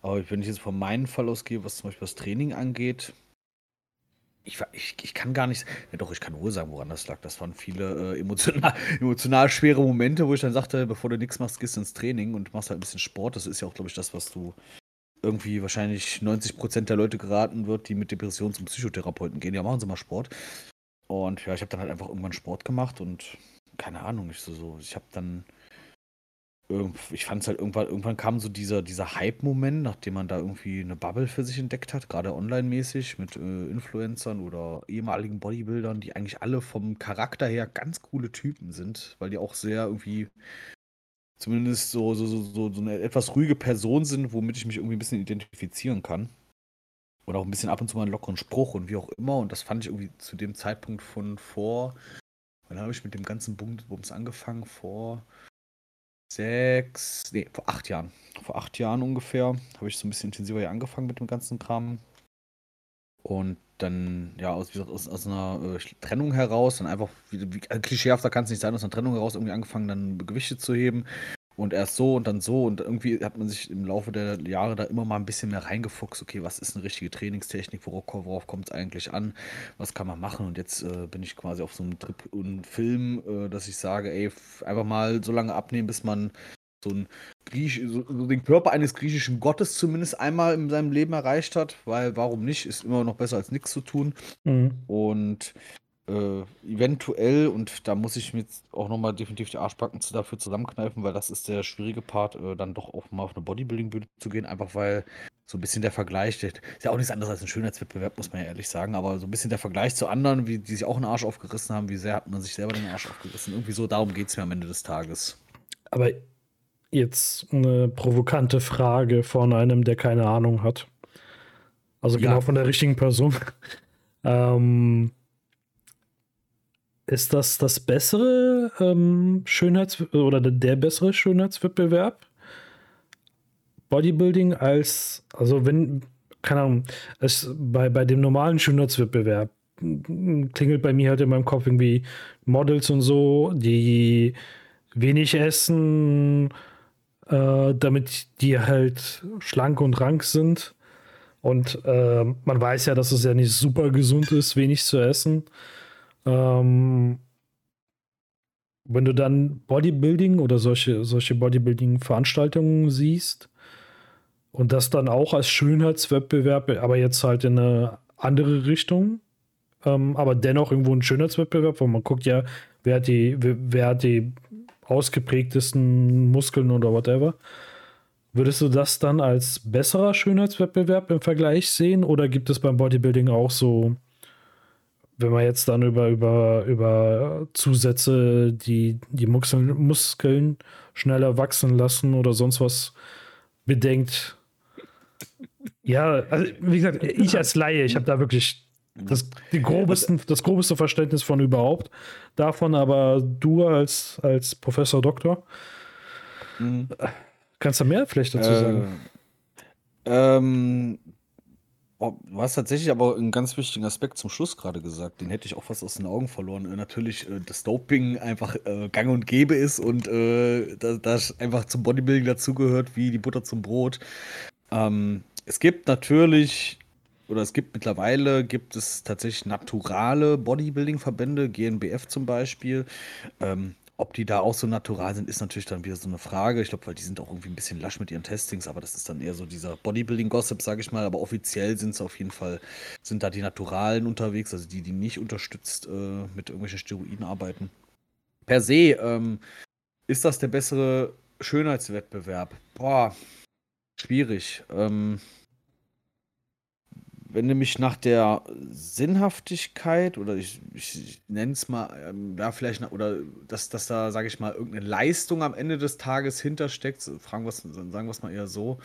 Aber wenn ich jetzt von meinem Fall ausgehe, was zum Beispiel das Training angeht, ich, ich, ich kann gar nicht, ja doch, ich kann wohl sagen, woran das lag. Das waren viele äh, emotional, [LAUGHS] emotional schwere Momente, wo ich dann sagte, bevor du nichts machst, gehst du ins Training und machst halt ein bisschen Sport. Das ist ja auch, glaube ich, das, was du irgendwie wahrscheinlich 90 Prozent der Leute geraten wird, die mit Depression zum Psychotherapeuten gehen. Ja, machen Sie mal Sport. Und ja, ich habe dann halt einfach irgendwann Sport gemacht und keine Ahnung, ich so, so ich habe dann ich fand es halt irgendwann, irgendwann kam so dieser, dieser Hype-Moment, nachdem man da irgendwie eine Bubble für sich entdeckt hat, gerade online-mäßig mit äh, Influencern oder ehemaligen Bodybuildern, die eigentlich alle vom Charakter her ganz coole Typen sind, weil die auch sehr irgendwie zumindest so, so, so, so eine etwas ruhige Person sind, womit ich mich irgendwie ein bisschen identifizieren kann. Oder auch ein bisschen ab und zu mal einen lockeren Spruch und wie auch immer. Und das fand ich irgendwie zu dem Zeitpunkt von vor Wann habe ich mit dem ganzen Bums angefangen? Vor sechs, nee, vor acht Jahren. Vor acht Jahren ungefähr habe ich so ein bisschen intensiver hier angefangen mit dem ganzen Kram. Und dann, ja, aus, aus, aus einer äh, Trennung heraus, dann einfach, wie, wie also klischeehafter kann es nicht sein, aus einer Trennung heraus irgendwie angefangen, dann Gewichte zu heben. Und erst so und dann so und irgendwie hat man sich im Laufe der Jahre da immer mal ein bisschen mehr reingefuchst. Okay, was ist eine richtige Trainingstechnik? Worauf, worauf kommt es eigentlich an? Was kann man machen? Und jetzt äh, bin ich quasi auf so einem Trip und Film, äh, dass ich sage, ey, einfach mal so lange abnehmen, bis man so, ein Griech, so, so den Körper eines griechischen Gottes zumindest einmal in seinem Leben erreicht hat, weil warum nicht? Ist immer noch besser als nichts zu tun. Mhm. Und äh, eventuell, und da muss ich mir jetzt auch nochmal definitiv die Arschbacken dafür zusammenkneifen, weil das ist der schwierige Part, äh, dann doch auch mal auf eine Bodybuilding-Bühne zu gehen, einfach weil so ein bisschen der Vergleich, der, ist ja auch nichts anderes als ein Schönheitswettbewerb, muss man ja ehrlich sagen, aber so ein bisschen der Vergleich zu anderen, wie, die sich auch einen Arsch aufgerissen haben, wie sehr hat man sich selber den Arsch aufgerissen. Irgendwie so, darum geht es mir am Ende des Tages. Aber jetzt eine provokante Frage von einem, der keine Ahnung hat. Also genau ja. von der richtigen Person. [LAUGHS] ähm, ist das das bessere ähm, Schönheits- oder der bessere Schönheitswettbewerb? Bodybuilding als, also wenn, keine Ahnung, es bei, bei dem normalen Schönheitswettbewerb klingelt bei mir halt in meinem Kopf irgendwie Models und so, die wenig essen, äh, damit die halt schlank und rank sind. Und äh, man weiß ja, dass es ja nicht super gesund ist, wenig zu essen. Ähm, wenn du dann Bodybuilding oder solche, solche Bodybuilding-Veranstaltungen siehst und das dann auch als Schönheitswettbewerb, aber jetzt halt in eine andere Richtung, ähm, aber dennoch irgendwo ein Schönheitswettbewerb, wo man guckt ja, wer hat die, wer, wer hat die ausgeprägtesten Muskeln oder whatever. Würdest du das dann als besserer Schönheitswettbewerb im Vergleich sehen oder gibt es beim Bodybuilding auch so wenn man jetzt dann über, über, über Zusätze, die die Muskeln, Muskeln schneller wachsen lassen oder sonst was bedenkt. Ja, also wie gesagt, ich als Laie, ich habe da wirklich das, die grobesten, das grobeste Verständnis von überhaupt davon, aber du als, als Professor Doktor, mhm. kannst du mehr vielleicht dazu sagen? Äh, ähm, Du hast tatsächlich aber einen ganz wichtigen Aspekt zum Schluss gerade gesagt, den hätte ich auch fast aus den Augen verloren. Äh, natürlich, äh, dass Doping einfach äh, gang und gäbe ist und äh, das einfach zum Bodybuilding dazugehört wie die Butter zum Brot. Ähm, es gibt natürlich, oder es gibt mittlerweile, gibt es tatsächlich naturale Bodybuilding-Verbände, GNBF zum Beispiel. Ähm, ob die da auch so natural sind, ist natürlich dann wieder so eine Frage. Ich glaube, weil die sind auch irgendwie ein bisschen lasch mit ihren Testings, aber das ist dann eher so dieser Bodybuilding-Gossip, sage ich mal. Aber offiziell sind es auf jeden Fall, sind da die Naturalen unterwegs, also die, die nicht unterstützt äh, mit irgendwelchen Steroiden arbeiten. Per se ähm, ist das der bessere Schönheitswettbewerb. Boah, schwierig. Ähm, wenn du mich nach der Sinnhaftigkeit oder ich, ich nenne es mal, ähm, ja, vielleicht, oder dass, dass da, sage ich mal, irgendeine Leistung am Ende des Tages hintersteckt, fragen wir's, sagen wir es mal eher so,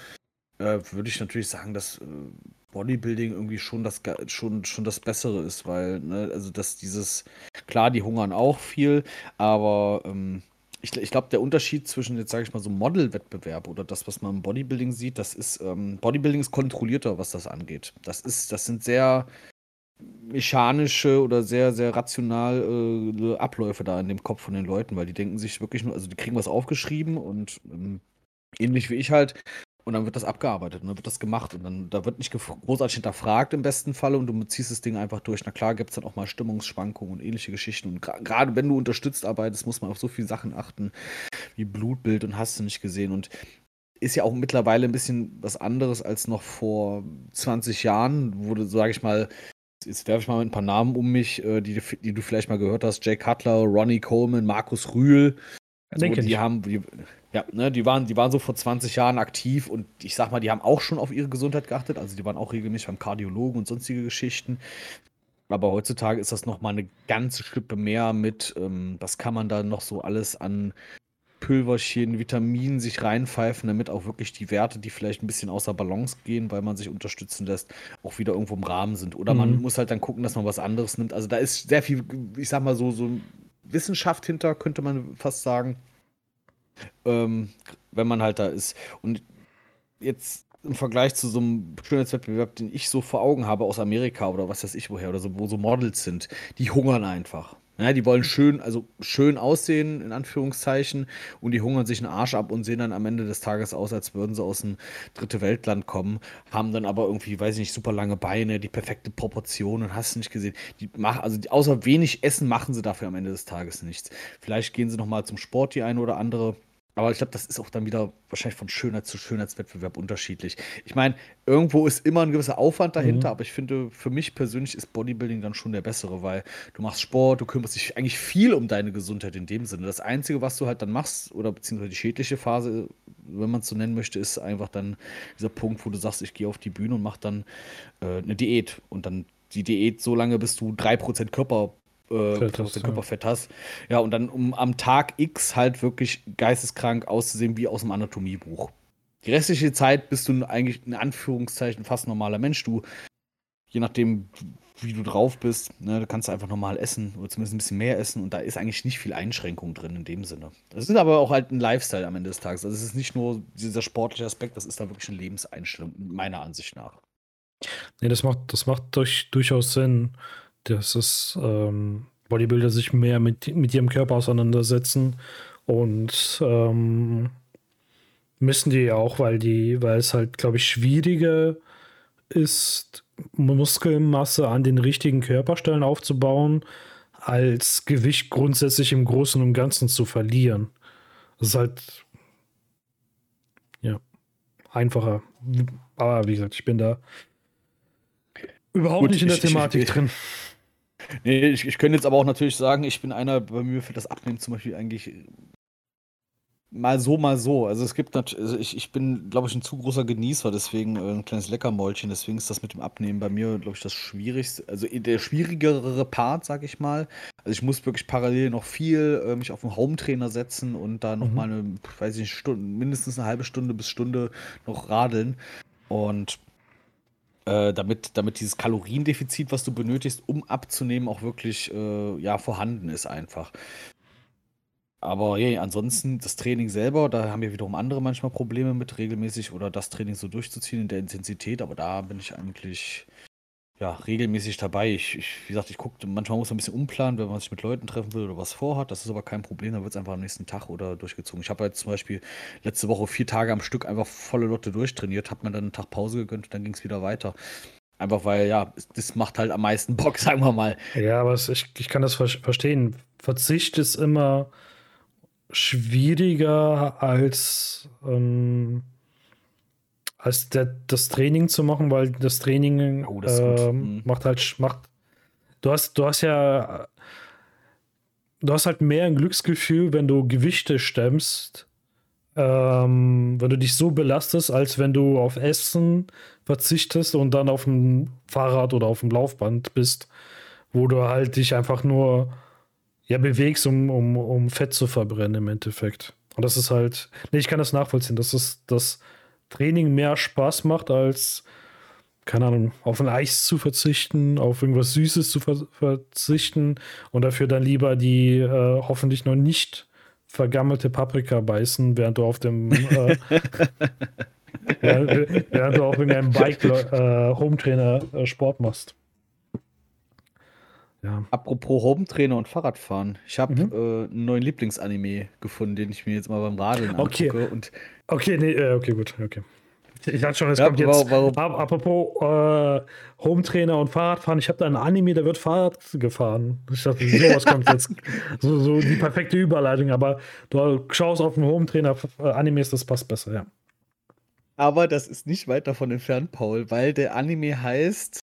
äh, würde ich natürlich sagen, dass äh, Bodybuilding irgendwie schon das, schon, schon das Bessere ist, weil, ne, also dass dieses, klar, die hungern auch viel, aber ähm, ich, ich glaube, der Unterschied zwischen jetzt, sage ich mal, so Model-Wettbewerb oder das, was man im Bodybuilding sieht, das ist, ähm, Bodybuilding ist kontrollierter, was das angeht. Das ist, das sind sehr mechanische oder sehr, sehr rationale äh, Abläufe da in dem Kopf von den Leuten, weil die denken sich wirklich nur, also die kriegen was aufgeschrieben und ähm, ähnlich wie ich halt, und dann wird das abgearbeitet und dann wird das gemacht und dann da wird nicht großartig hinterfragt im besten Falle und du ziehst das Ding einfach durch. Na klar gibt es dann auch mal Stimmungsschwankungen und ähnliche Geschichten. Und gerade wenn du unterstützt arbeitest, muss man auf so viele Sachen achten, wie Blutbild und hast du nicht gesehen. Und ist ja auch mittlerweile ein bisschen was anderes als noch vor 20 Jahren, wo du, sage ich mal, jetzt werfe ich mal ein paar Namen um mich, äh, die, die du vielleicht mal gehört hast: Jay Cutler, Ronnie Coleman, Markus Rühl. So, die haben, die, ja, ne, die waren, die waren so vor 20 Jahren aktiv und ich sag mal, die haben auch schon auf ihre Gesundheit geachtet. Also die waren auch regelmäßig beim Kardiologen und sonstige Geschichten. Aber heutzutage ist das nochmal eine ganze Schippe mehr mit, ähm, was kann man da noch so alles an Pülverchen, Vitaminen sich reinpfeifen, damit auch wirklich die Werte, die vielleicht ein bisschen außer Balance gehen, weil man sich unterstützen lässt, auch wieder irgendwo im Rahmen sind. Oder mhm. man muss halt dann gucken, dass man was anderes nimmt. Also da ist sehr viel, ich sag mal so, so Wissenschaft hinter, könnte man fast sagen ähm, wenn man halt da ist. Und jetzt im Vergleich zu so einem Schönheitswettbewerb, den ich so vor Augen habe aus Amerika oder was weiß ich woher, oder so, wo so Models sind, die hungern einfach. Ja, die wollen schön, also schön aussehen, in Anführungszeichen, und die hungern sich einen Arsch ab und sehen dann am Ende des Tages aus, als würden sie aus einem dritte Weltland kommen, haben dann aber irgendwie, weiß ich nicht, super lange Beine, die perfekte Proportionen, hast du nicht gesehen. Die machen, also außer wenig Essen machen sie dafür am Ende des Tages nichts. Vielleicht gehen sie nochmal zum Sport, die eine oder andere. Aber ich glaube, das ist auch dann wieder wahrscheinlich von Schönheit zu Schönheitswettbewerb unterschiedlich. Ich meine, irgendwo ist immer ein gewisser Aufwand dahinter, mhm. aber ich finde, für mich persönlich ist Bodybuilding dann schon der bessere, weil du machst Sport, du kümmerst dich eigentlich viel um deine Gesundheit in dem Sinne. Das Einzige, was du halt dann machst, oder beziehungsweise die schädliche Phase, wenn man es so nennen möchte, ist einfach dann dieser Punkt, wo du sagst, ich gehe auf die Bühne und mache dann äh, eine Diät. Und dann die Diät so lange, bis du 3% Körper äh, Fett hast, Körperfett ja. hast. Ja, und dann um am Tag X halt wirklich geisteskrank auszusehen wie aus dem Anatomiebuch. Die restliche Zeit bist du eigentlich in Anführungszeichen fast normaler Mensch. Du, je nachdem, wie du drauf bist, ne, du kannst einfach normal essen oder zumindest ein bisschen mehr essen und da ist eigentlich nicht viel Einschränkung drin in dem Sinne. Das ist aber auch halt ein Lifestyle am Ende des Tages. Also es ist nicht nur dieser sportliche Aspekt, das ist da wirklich eine Lebenseinstellung, meiner Ansicht nach. Nee, das macht, das macht durch, durchaus Sinn dass es ähm, Bodybuilder sich mehr mit, mit ihrem Körper auseinandersetzen und ähm, müssen die auch, weil die, weil es halt, glaube ich, schwieriger ist, Muskelmasse an den richtigen Körperstellen aufzubauen, als Gewicht grundsätzlich im Großen und Ganzen zu verlieren. Das ist halt ja einfacher. Aber wie gesagt, ich bin da überhaupt Gut, nicht in der ich, Thematik ich, drin. Nee, ich, ich könnte jetzt aber auch natürlich sagen, ich bin einer, bei mir für das Abnehmen zum Beispiel eigentlich mal so, mal so. Also es gibt natürlich, also ich, ich bin, glaube ich, ein zu großer Genießer, deswegen äh, ein kleines Leckermäulchen, deswegen ist das mit dem Abnehmen bei mir, glaube ich, das Schwierigste, also der schwierigere Part, sag ich mal. Also ich muss wirklich parallel noch viel äh, mich auf den Home-Trainer setzen und da noch mhm. mal eine, weiß ich nicht, Stunde, mindestens eine halbe Stunde bis Stunde noch radeln. Und äh, damit, damit dieses Kaloriendefizit, was du benötigst, um abzunehmen, auch wirklich äh, ja, vorhanden ist einfach. Aber ja, ansonsten das Training selber, da haben wir wiederum andere manchmal Probleme mit regelmäßig oder das Training so durchzuziehen in der Intensität, aber da bin ich eigentlich ja, regelmäßig dabei. Ich, ich wie gesagt, ich gucke, manchmal muss man ein bisschen umplanen, wenn man sich mit Leuten treffen will oder was vorhat. Das ist aber kein Problem, dann wird es einfach am nächsten Tag oder durchgezogen. Ich habe jetzt zum Beispiel letzte Woche vier Tage am Stück einfach volle Lotte durchtrainiert, habe mir dann einen Tag Pause gegönnt dann ging es wieder weiter. Einfach weil, ja, das macht halt am meisten [LAUGHS] Bock, sagen wir mal. Ja, aber ich, ich kann das verstehen. Verzicht ist immer schwieriger als. Ähm als der, das Training zu machen, weil das Training oh, das äh, macht halt macht. Du hast, du hast ja, du hast halt mehr ein Glücksgefühl, wenn du Gewichte stemmst, ähm, wenn du dich so belastest, als wenn du auf Essen verzichtest und dann auf dem Fahrrad oder auf dem Laufband bist, wo du halt dich einfach nur ja bewegst, um, um, um Fett zu verbrennen im Endeffekt. Und das ist halt, nee, ich kann das nachvollziehen. Das ist das Training mehr Spaß macht, als, keine Ahnung, auf ein Eis zu verzichten, auf irgendwas Süßes zu ver verzichten und dafür dann lieber die äh, hoffentlich noch nicht vergammelte Paprika beißen, während du auf dem äh, [LAUGHS] während, während, du auf irgendeinem Bike äh, Hometrainer äh, Sport machst. Ja. Apropos Home-Trainer und Fahrradfahren. Ich habe mhm. äh, einen neuen Lieblingsanime gefunden, den ich mir jetzt mal beim Radeln okay. angucke. Und okay, nee, äh, okay, gut, okay. Ich hatte schon, es ja, kommt jetzt. Warum? Apropos äh, Home-Trainer und Fahrradfahren, ich habe da einen Anime, der wird Fahrrad gefahren. Ich dachte, sowas kommt [LAUGHS] jetzt. So, so, die perfekte Überleitung, aber du schaust auf den Home-Trainer äh, das passt besser, ja. Aber das ist nicht weit davon entfernt, Paul, weil der Anime heißt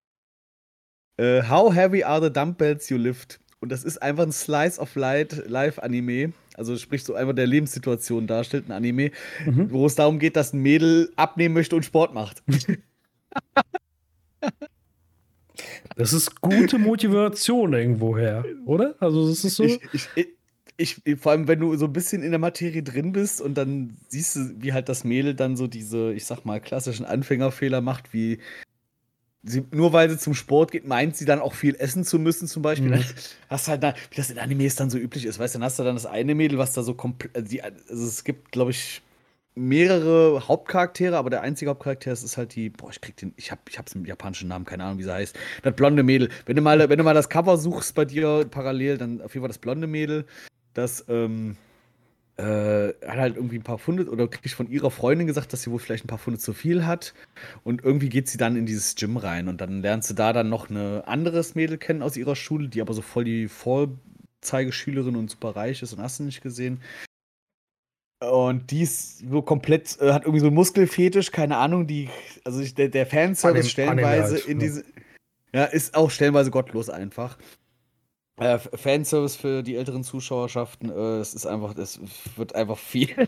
Uh, How Heavy Are the Dumbbells You Lift? Und das ist einfach ein Slice of Light Live-Anime. Also sprich so einfach der Lebenssituation darstellt, ein Anime, mhm. wo es darum geht, dass ein Mädel abnehmen möchte und Sport macht. [LAUGHS] Das ist gute Motivation irgendwoher, oder? Also das ist so. Ich, ich, ich, ich, vor allem, wenn du so ein bisschen in der Materie drin bist und dann siehst du, wie halt das Mädel dann so diese, ich sag mal, klassischen Anfängerfehler macht, wie sie, nur weil sie zum Sport geht, meint sie dann auch viel essen zu müssen, zum Beispiel. Mhm. Hast halt da, wie das in Animes dann so üblich ist, weißt du, dann hast du dann das eine Mädel, was da so komplett, also, also es gibt, glaube ich, mehrere Hauptcharaktere, aber der einzige Hauptcharakter ist halt die, boah, ich krieg den, ich hab, ich hab's mit japanischen Namen, keine Ahnung, wie sie heißt. Das blonde Mädel. Wenn du mal, wenn du mal das Cover suchst bei dir parallel, dann auf jeden Fall das blonde Mädel, das, ähm, äh, hat halt irgendwie ein paar Funde oder kriegt von ihrer Freundin gesagt, dass sie wohl vielleicht ein paar Funde zu viel hat. Und irgendwie geht sie dann in dieses Gym rein und dann lernst du da dann noch ein anderes Mädel kennen aus ihrer Schule, die aber so voll die Vorzeigeschülerin und super reich ist und hast du nicht gesehen. Und die ist so komplett, äh, hat irgendwie so einen Muskelfetisch, keine Ahnung, die, also ich, der, der Fanservice stellenweise halt, in ja. diese, ja, ist auch stellenweise gottlos einfach. Äh, Fanservice für die älteren Zuschauerschaften, äh, es ist einfach, es wird einfach viel. [LAUGHS]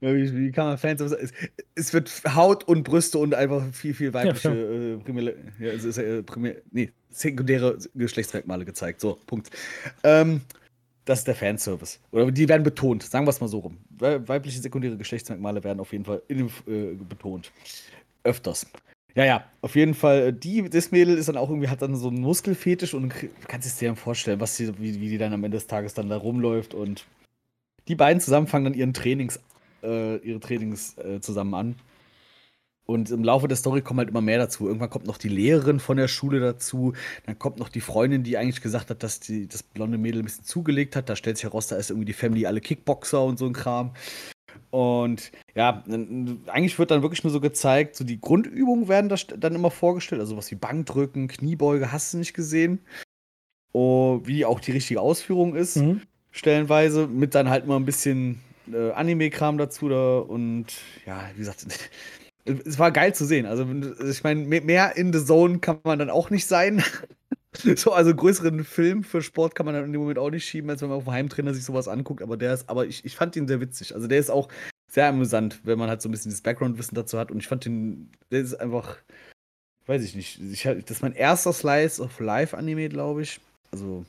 wie, wie, kann man Fanservice es, es wird Haut und Brüste und einfach viel, viel weibliche, ja, [LAUGHS] äh, primäre, ja, es ist, äh, primär, nee, sekundäre Geschlechtsmerkmale gezeigt. So, Punkt. Ähm, das ist der Fanservice. Oder die werden betont, sagen wir es mal so rum. Weibliche sekundäre Geschlechtsmerkmale werden auf jeden Fall in, äh, betont. Öfters. Ja, ja, auf jeden Fall. Äh, die, das Mädel ist dann auch irgendwie, hat dann so einen Muskelfetisch und du kannst es dir vorstellen, was sie, wie, wie die dann am Ende des Tages dann da rumläuft. Und die beiden zusammen fangen dann ihren Trainings, äh, ihre Trainings äh, zusammen an. Und im Laufe der Story kommen halt immer mehr dazu. Irgendwann kommt noch die Lehrerin von der Schule dazu. Dann kommt noch die Freundin, die eigentlich gesagt hat, dass die, das blonde Mädel ein bisschen zugelegt hat. Da stellt sich heraus, da ist irgendwie die Family alle Kickboxer und so ein Kram. Und ja, eigentlich wird dann wirklich nur so gezeigt, so die Grundübungen werden da dann immer vorgestellt. Also was wie Bankdrücken, Kniebeuge, hast du nicht gesehen. Oh, wie auch die richtige Ausführung ist, mhm. stellenweise. Mit dann halt immer ein bisschen äh, Anime-Kram dazu da und ja, wie gesagt, [LAUGHS] es war geil zu sehen. Also, ich meine, mehr in the Zone kann man dann auch nicht sein. [LAUGHS] [LAUGHS] so, also größeren Film für Sport kann man dann in dem Moment auch nicht schieben, als wenn man auf dem Heimtrainer sich sowas anguckt. Aber der ist, aber ich, ich fand ihn sehr witzig. Also der ist auch sehr amüsant, wenn man halt so ein bisschen das Background-Wissen dazu hat. Und ich fand den, der ist einfach, weiß ich nicht. Ich, das ist mein erster Slice of Life-Anime, glaube ich. Also,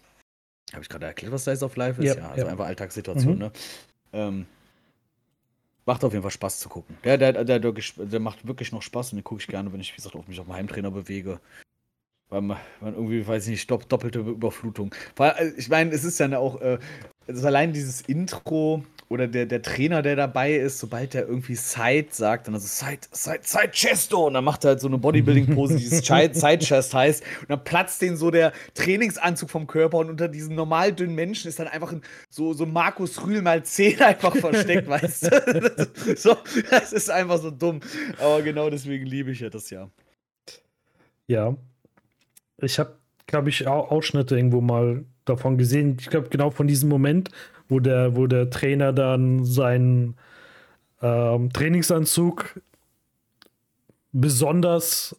habe ich gerade erklärt, was Slice of Life ist? Ja, ja also ja. einfach Alltagssituation, mhm. ne? Ähm, Macht auf jeden Fall Spaß zu gucken. Der, der, der, der, macht wirklich noch Spaß und den gucke ich gerne, wenn ich, wie gesagt, auf mich auf meinem Heimtrainer bewege. Weil man, man irgendwie, weiß ich nicht, doppelte Überflutung. Weil, äh, ich meine, es ist ja auch, äh, also allein dieses Intro oder der, der Trainer, der dabei ist, sobald der irgendwie Side sagt, dann also Side, Side, Side Chesto und dann macht er halt so eine Bodybuilding-Pose, die [LAUGHS] Side Chest heißt und dann platzt den so der Trainingsanzug vom Körper und unter diesen normal dünnen Menschen ist dann einfach ein, so, so Markus Rühl mal 10 einfach versteckt, weißt du? [LAUGHS] so, das ist einfach so dumm. Aber genau deswegen liebe ich ja das ja. Ja. Ich habe, glaube ich, Ausschnitte irgendwo mal davon gesehen. Ich glaube, genau von diesem Moment, wo der, wo der Trainer dann seinen ähm, Trainingsanzug besonders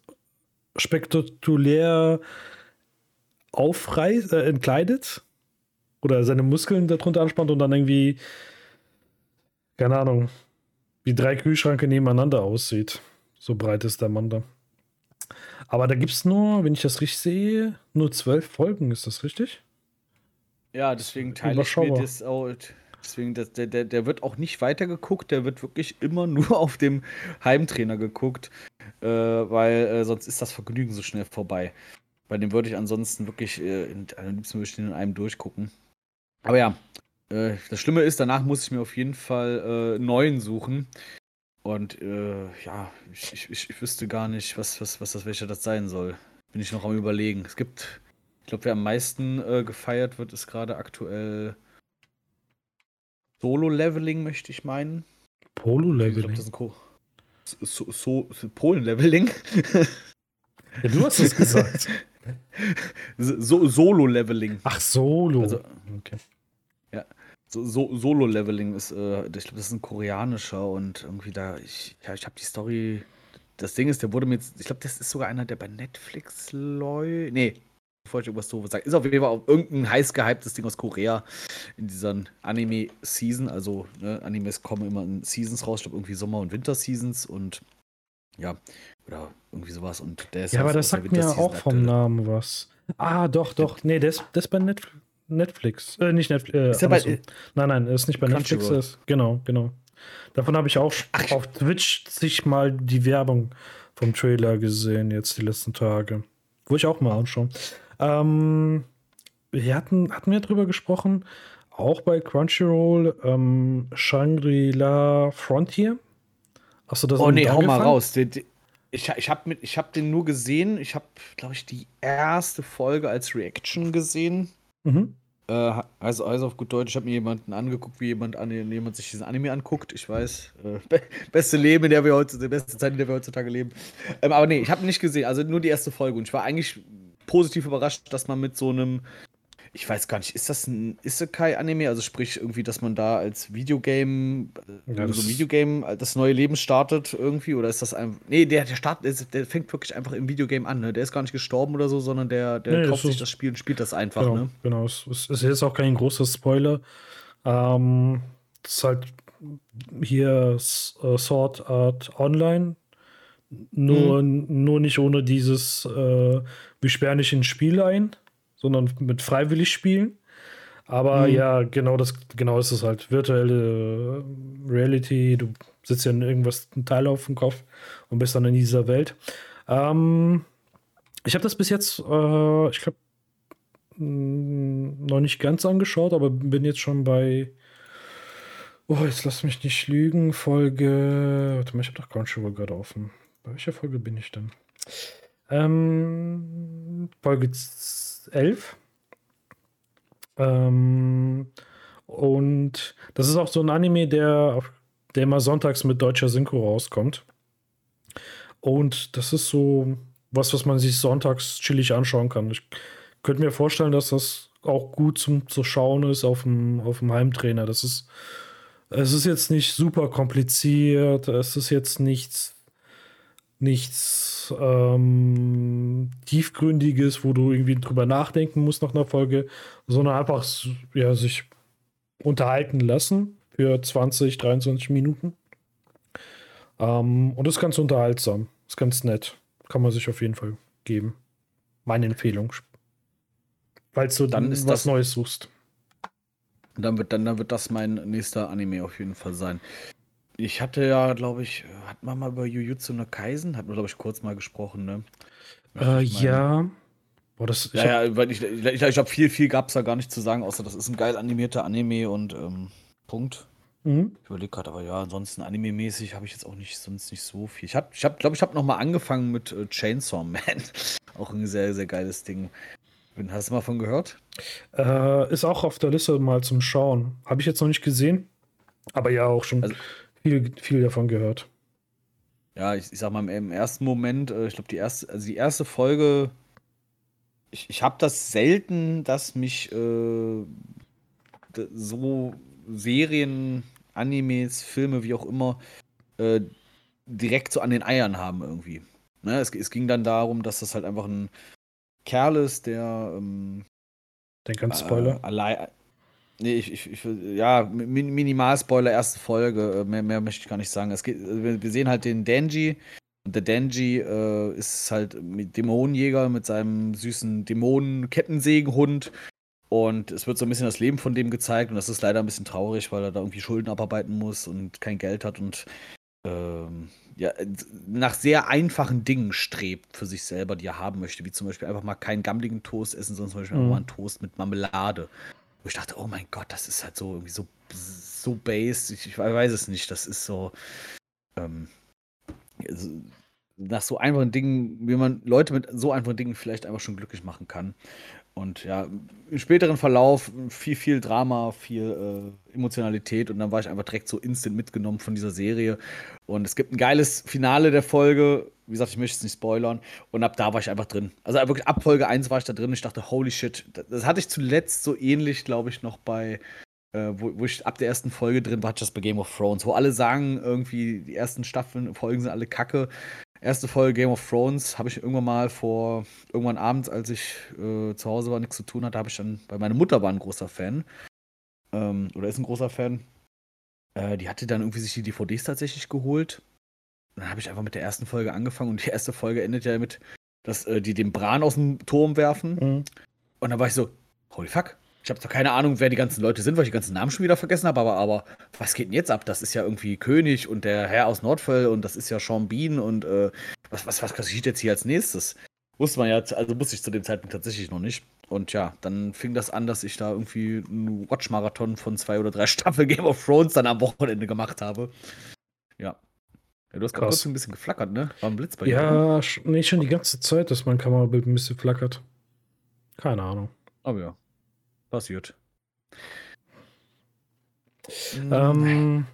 spektakulär aufreißt, äh, entkleidet oder seine Muskeln darunter anspannt und dann irgendwie, keine Ahnung, wie drei Kühlschränke nebeneinander aussieht. So breit ist der Mann da. Aber da gibt es nur, wenn ich das richtig sehe, nur zwölf Folgen, ist das richtig? Ja, deswegen teile ich mir das auch. Deswegen, das, der, der, der wird auch nicht weitergeguckt, der wird wirklich immer [LAUGHS] nur auf dem Heimtrainer geguckt, äh, weil äh, sonst ist das Vergnügen so schnell vorbei. Bei dem würde ich ansonsten wirklich, äh, in, am liebsten würde ich den in einem durchgucken. Aber ja, äh, das Schlimme ist, danach muss ich mir auf jeden Fall äh, neuen suchen. Und äh, ja, ich, ich, ich, wüsste gar nicht, was, was, was das welcher das sein soll. Bin ich noch am überlegen. Es gibt ich glaube, wer am meisten äh, gefeiert wird, ist gerade aktuell Solo-Leveling, möchte ich meinen. Polo-Leveling? So, so, so Polen-Leveling? ja, du hast es [LAUGHS] gesagt. so, Solo-Leveling. Ach, Solo. Also, okay. So, so, Solo-Leveling ist, äh, ich glaube, das ist ein koreanischer und irgendwie da, ich, ja, ich habe die Story. Das Ding ist, der wurde mir jetzt, ich glaube, das ist sogar einer, der bei Netflix läuft. Nee, bevor ich irgendwas doofes sage. Ist auf jeden Fall auch irgendein heiß gehyptes Ding aus Korea in dieser Anime-Season. Also, ne, Animes kommen immer in Seasons raus. Ich glaube, irgendwie Sommer- und Winter-Seasons und ja, oder irgendwie sowas. Und der ist ja, aber das sagt mir auch vom Namen was. Ah, doch, doch. Nee, der ist, bei Net Netflix. Äh, nicht Netflix. Äh, ist der bei, nein, nein, er ist nicht bei Netflix. Ist, genau, genau. Davon habe ich auch Ach, auf Twitch sich mal die Werbung vom Trailer gesehen, jetzt die letzten Tage. Wo ich auch mal anschauen. Ähm, wir hatten, hatten wir drüber gesprochen, auch bei Crunchyroll ähm, Shangri-La Frontier. Hast du das Oh nee, hau mal raus. Ich, ich habe hab den nur gesehen. Ich habe, glaube ich, die erste Folge als Reaction gesehen. Mhm. Äh, also, also auf gut Deutsch, ich habe mir jemanden angeguckt, wie jemand, an, jemand sich diesen Anime anguckt. Ich weiß, äh, beste Leben, in der wir heute, die beste Zeit, in der wir heutzutage leben. Ähm, aber nee, ich habe nicht gesehen, also nur die erste Folge. Und ich war eigentlich positiv überrascht, dass man mit so einem ich weiß gar nicht, ist das ein Isekai-Anime? Also sprich irgendwie, dass man da als Videogame, ja, so Videogame äh, das neue Leben startet irgendwie? Oder ist das einfach. Nee, der, der, Start, der, der fängt wirklich einfach im Videogame an, ne? Der ist gar nicht gestorben oder so, sondern der, der nee, kauft sich das Spiel und spielt das einfach, genau, ne? Genau, es, ist jetzt auch kein großer Spoiler. Ähm, das ist halt hier uh, Sword Art Online. Nur, hm. nur nicht ohne dieses, äh, wir sperren nicht ins Spiel ein sondern mit freiwillig spielen. Aber mhm. ja, genau das, genau ist es halt. Virtuelle äh, Reality, du sitzt ja in irgendwas, ein Teil auf dem Kopf und bist dann in dieser Welt. Ähm, ich habe das bis jetzt, äh, ich glaube, noch nicht ganz angeschaut, aber bin jetzt schon bei. Oh, jetzt lass mich nicht lügen. Folge. Warte mal, ich habe doch Crunchyroll gerade offen. Bei welcher Folge bin ich denn? Ähm, Folge 11. Ähm, und das ist auch so ein Anime, der, der immer sonntags mit deutscher Synchro rauskommt. Und das ist so was, was man sich sonntags chillig anschauen kann. Ich könnte mir vorstellen, dass das auch gut zum zu schauen ist auf dem, auf dem Heimtrainer. Das ist, es ist jetzt nicht super kompliziert, es ist jetzt nichts, nichts ähm, Tiefgründiges, wo du irgendwie drüber nachdenken musst nach einer Folge, sondern einfach ja, sich unterhalten lassen für 20, 23 Minuten. Ähm, und ist ganz unterhaltsam. Ist ganz nett. Kann man sich auf jeden Fall geben. Meine Empfehlung. Falls du dann was das, Neues suchst. Dann wird, dann, dann wird das mein nächster Anime auf jeden Fall sein. Ich hatte ja, glaube ich, hat man mal über Jujutsu no Kaisen, hat man, glaube ich, kurz mal gesprochen, ne? Äh, ja. Boah, das, ich ja, ja, weil ich, ich, ich glaube, viel, viel gab es da gar nicht zu sagen, außer das ist ein geil animierter Anime und ähm, Punkt. Mhm. Ich überlege gerade, aber ja, ansonsten anime-mäßig habe ich jetzt auch nicht sonst nicht so viel. Ich habe, ich hab, glaube ich, habe noch mal angefangen mit äh, Chainsaw Man. [LAUGHS] auch ein sehr, sehr geiles Ding. Hast du mal von gehört? Äh, ist auch auf der Liste mal zum Schauen. Habe ich jetzt noch nicht gesehen, aber ja auch schon also, viel, viel davon gehört. Ja, ich, ich sag mal, im ersten Moment, äh, ich glaube, die erste, also die erste Folge, ich, ich habe das selten, dass mich äh, so Serien, Animes, Filme, wie auch immer, äh, direkt so an den Eiern haben irgendwie. Ne? Es, es, ging dann darum, dass das halt einfach ein Kerl ist, der ähm, Den ganz Spoiler. Äh, allein, Nee, ich, ich, ich ja, Minimal-Spoiler, erste Folge, äh, mehr, mehr möchte ich gar nicht sagen. Es geht, wir sehen halt den Denji und der Denji äh, ist halt Dämonenjäger mit seinem süßen Dämonen-Kettensägenhund und es wird so ein bisschen das Leben von dem gezeigt und das ist leider ein bisschen traurig, weil er da irgendwie Schulden abarbeiten muss und kein Geld hat und ähm, ja, nach sehr einfachen Dingen strebt für sich selber, die er haben möchte, wie zum Beispiel einfach mal keinen gammeligen Toast essen, sondern zum Beispiel mhm. mal einen Toast mit Marmelade wo ich dachte, oh mein Gott, das ist halt so irgendwie so, so based. Ich, ich weiß es nicht. Das ist so. Ähm, also nach so einfachen Dingen, wie man Leute mit so einfachen Dingen vielleicht einfach schon glücklich machen kann. Und ja, im späteren Verlauf viel, viel Drama, viel äh, Emotionalität und dann war ich einfach direkt so instant mitgenommen von dieser Serie. Und es gibt ein geiles Finale der Folge. Wie gesagt, ich möchte es nicht spoilern. Und ab da war ich einfach drin. Also wirklich ab Folge 1 war ich da drin. Ich dachte, holy shit. Das hatte ich zuletzt so ähnlich, glaube ich, noch bei, äh, wo, wo, ich ab der ersten Folge drin war, das bei Game of Thrones, wo alle sagen, irgendwie, die ersten Staffeln, Folgen sind alle kacke erste Folge Game of Thrones habe ich irgendwann mal vor, irgendwann abends, als ich äh, zu Hause war, nichts zu tun hatte, habe ich dann, weil meine Mutter war ein großer Fan, ähm, oder ist ein großer Fan, äh, die hatte dann irgendwie sich die DVDs tatsächlich geholt. Dann habe ich einfach mit der ersten Folge angefangen und die erste Folge endet ja mit, dass äh, die den Bran aus dem Turm werfen. Mhm. Und dann war ich so, holy fuck, ich habe zwar keine Ahnung, wer die ganzen Leute sind, weil ich die ganzen Namen schon wieder vergessen habe, aber, aber was geht denn jetzt ab? Das ist ja irgendwie König und der Herr aus Nordfell und das ist ja Sean Bean und äh, was, was, was geschieht jetzt hier als nächstes? Wusste man ja, also wusste ich zu dem Zeitpunkt tatsächlich noch nicht. Und ja, dann fing das an, dass ich da irgendwie einen Watch-Marathon von zwei oder drei [LAUGHS] Staffeln Game of Thrones dann am Wochenende gemacht habe. Ja. du hast gerade kurz ein bisschen geflackert, ne? War ein Blitz bei dir? Ja, nee, schon die ganze Zeit, dass mein Kamerabild ein bisschen flackert. Keine Ahnung. Aber ja. Passiert. Ähm,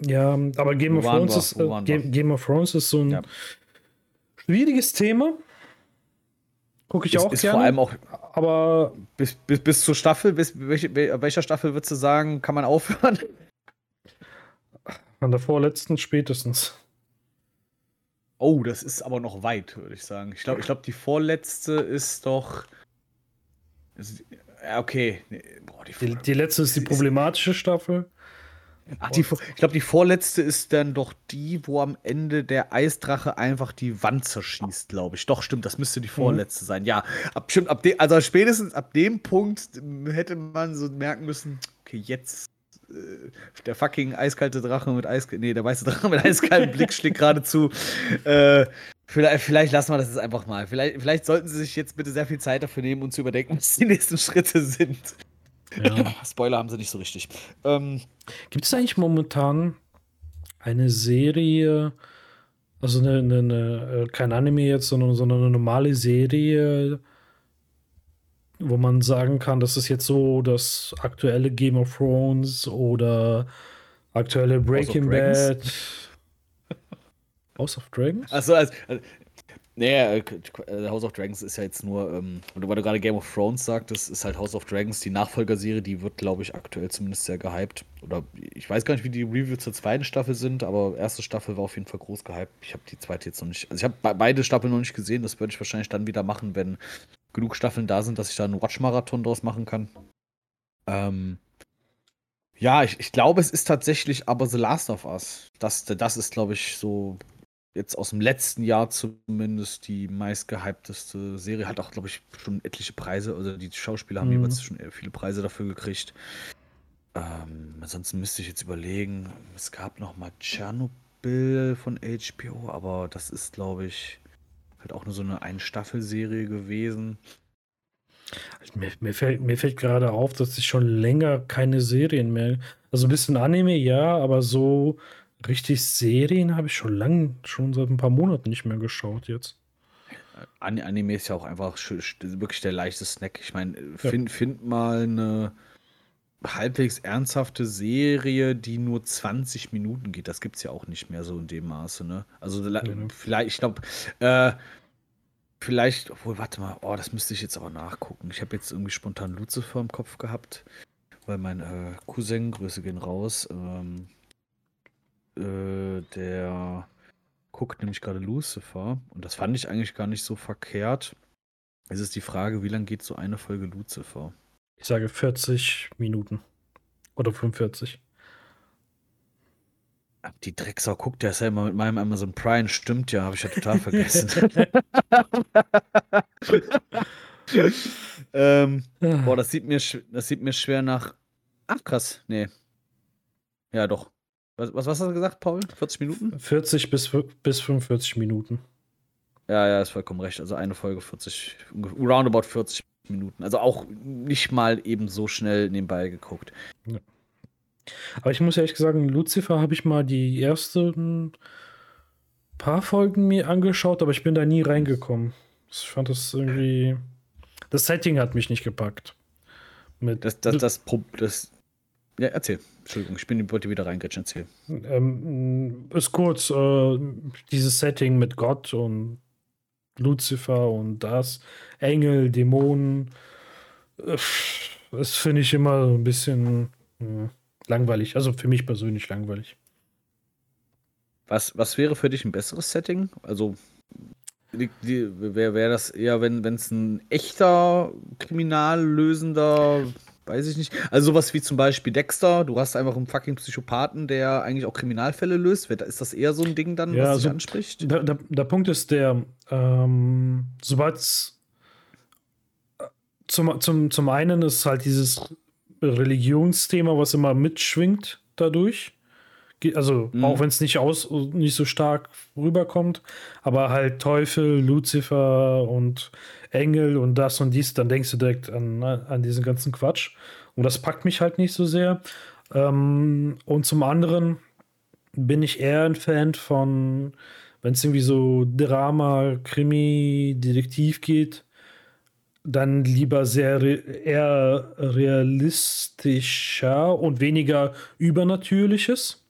ja, aber Game of, Thrones ist, äh, Game, Game, of Thrones ist so ein ja. schwieriges Thema. Gucke ich ist, auch ist gerne. Vor allem auch. Aber bis, bis, bis zur Staffel, bis welche, welcher Staffel würdest du sagen, kann man aufhören? An der vorletzten spätestens. Oh, das ist aber noch weit, würde ich sagen. Ich glaube, ich glaub, die vorletzte ist doch. Ist, ja, okay. Boah, die, die, die, letzte ist die problematische Staffel. Ach, die, ich glaube, die vorletzte ist dann doch die, wo am Ende der Eisdrache einfach die Wand zerschießt, glaube ich. Doch, stimmt, das müsste die vorletzte mhm. sein. Ja, ab, stimmt, ab de, also spätestens ab dem Punkt hätte man so merken müssen, okay, jetzt der fucking eiskalte Drache mit Eis, nee, der weiße Drache mit eiskaltem Blick schlägt geradezu. Äh, vielleicht, vielleicht lassen wir das jetzt einfach mal. Vielleicht, vielleicht sollten sie sich jetzt bitte sehr viel Zeit dafür nehmen um zu überdenken, was die nächsten Schritte sind. Ja. [LAUGHS] Spoiler haben sie nicht so richtig. Ähm, Gibt es eigentlich momentan eine Serie, also eine, eine, eine, äh, kein Anime jetzt, sondern, sondern eine normale Serie, wo man sagen kann, das ist jetzt so das aktuelle Game of Thrones oder aktuelle Breaking Bad. House of Dragons? Achso, also, also, naja, äh, äh, House of Dragons ist ja jetzt nur, ähm, weil du gerade Game of Thrones sagtest, ist halt House of Dragons die Nachfolgerserie, die wird, glaube ich, aktuell zumindest sehr gehypt. Oder ich weiß gar nicht, wie die Reviews zur zweiten Staffel sind, aber erste Staffel war auf jeden Fall groß gehypt. Ich habe die zweite jetzt noch nicht, also ich habe beide Staffeln noch nicht gesehen, das würde ich wahrscheinlich dann wieder machen, wenn genug Staffeln da sind, dass ich da einen Watch-Marathon draus machen kann. Ähm, ja, ich, ich glaube, es ist tatsächlich aber The Last of Us. Das, das ist, glaube ich, so jetzt aus dem letzten Jahr zumindest die meistgehypteste Serie. Hat auch, glaube ich, schon etliche Preise. Also die Schauspieler haben mhm. jeweils schon viele Preise dafür gekriegt. Ähm, ansonsten müsste ich jetzt überlegen, es gab noch mal Tschernobyl von HBO, aber das ist, glaube ich, halt auch nur so eine Ein-Staffel-Serie gewesen. Mir, mir, fällt, mir fällt gerade auf, dass ich schon länger keine Serien mehr. Also ein bisschen Anime, ja, aber so Richtig Serien habe ich schon lange, schon seit ein paar Monaten nicht mehr geschaut jetzt. Anime ist ja auch einfach wirklich der leichte Snack. Ich meine, find, find mal eine halbwegs ernsthafte Serie, die nur 20 Minuten geht. Das gibt es ja auch nicht mehr so in dem Maße, ne? Also mhm. vielleicht, ich glaube, äh, vielleicht, obwohl, warte mal, oh, das müsste ich jetzt aber nachgucken. Ich habe jetzt irgendwie spontan Lucifer im Kopf gehabt, weil mein äh, Cousin, Grüße gehen raus, ähm, äh, der guckt nämlich gerade Lucifer und das fand ich eigentlich gar nicht so verkehrt. Es ist die Frage, wie lange geht so eine Folge Lucifer? Ich sage 40 Minuten. Oder 45. Die Drecksau guckt ja selber mit meinem Amazon Prime. Stimmt ja, habe ich ja total vergessen. [LAUGHS] ähm, boah, das sieht, mir, das sieht mir schwer nach. Ach krass, nee. Ja, doch. Was, was, hast du gesagt, Paul? 40 Minuten? 40 bis, bis 45 Minuten. Ja, ja, ist vollkommen recht. Also eine Folge 40, roundabout 40 Minuten. Also auch nicht mal eben so schnell nebenbei geguckt. Ja. Aber ich muss ehrlich sagen, Lucifer habe ich mal die ersten paar Folgen mir angeschaut, aber ich bin da nie reingekommen. Ich fand das irgendwie. Das Setting hat mich nicht gepackt. Mit das, das, das, das, ja, erzähl. Entschuldigung, ich bin, wollte wieder reingrätschen, erzähl. Ähm, ist kurz, äh, dieses Setting mit Gott und Lucifer und das, Engel, Dämonen, das finde ich immer ein bisschen äh, langweilig. Also für mich persönlich langweilig. Was, was wäre für dich ein besseres Setting? Also wäre wär das eher, wenn es ein echter kriminallösender Weiß ich nicht. Also sowas wie zum Beispiel Dexter, du hast einfach einen fucking Psychopathen, der eigentlich auch Kriminalfälle löst. Ist das eher so ein Ding dann, ja, was also, anspricht? Der, der, der, Punkt ist der, ähm, sobald es äh, zum, zum, zum einen ist halt dieses Religionsthema, was immer mitschwingt dadurch. Also mhm. auch wenn es nicht aus nicht so stark rüberkommt, aber halt Teufel, Lucifer und Engel und das und dies, dann denkst du direkt an, an diesen ganzen Quatsch. Und das packt mich halt nicht so sehr. Ähm, und zum anderen bin ich eher ein Fan von, wenn es irgendwie so Drama, Krimi, Detektiv geht, dann lieber sehr re eher realistischer und weniger übernatürliches.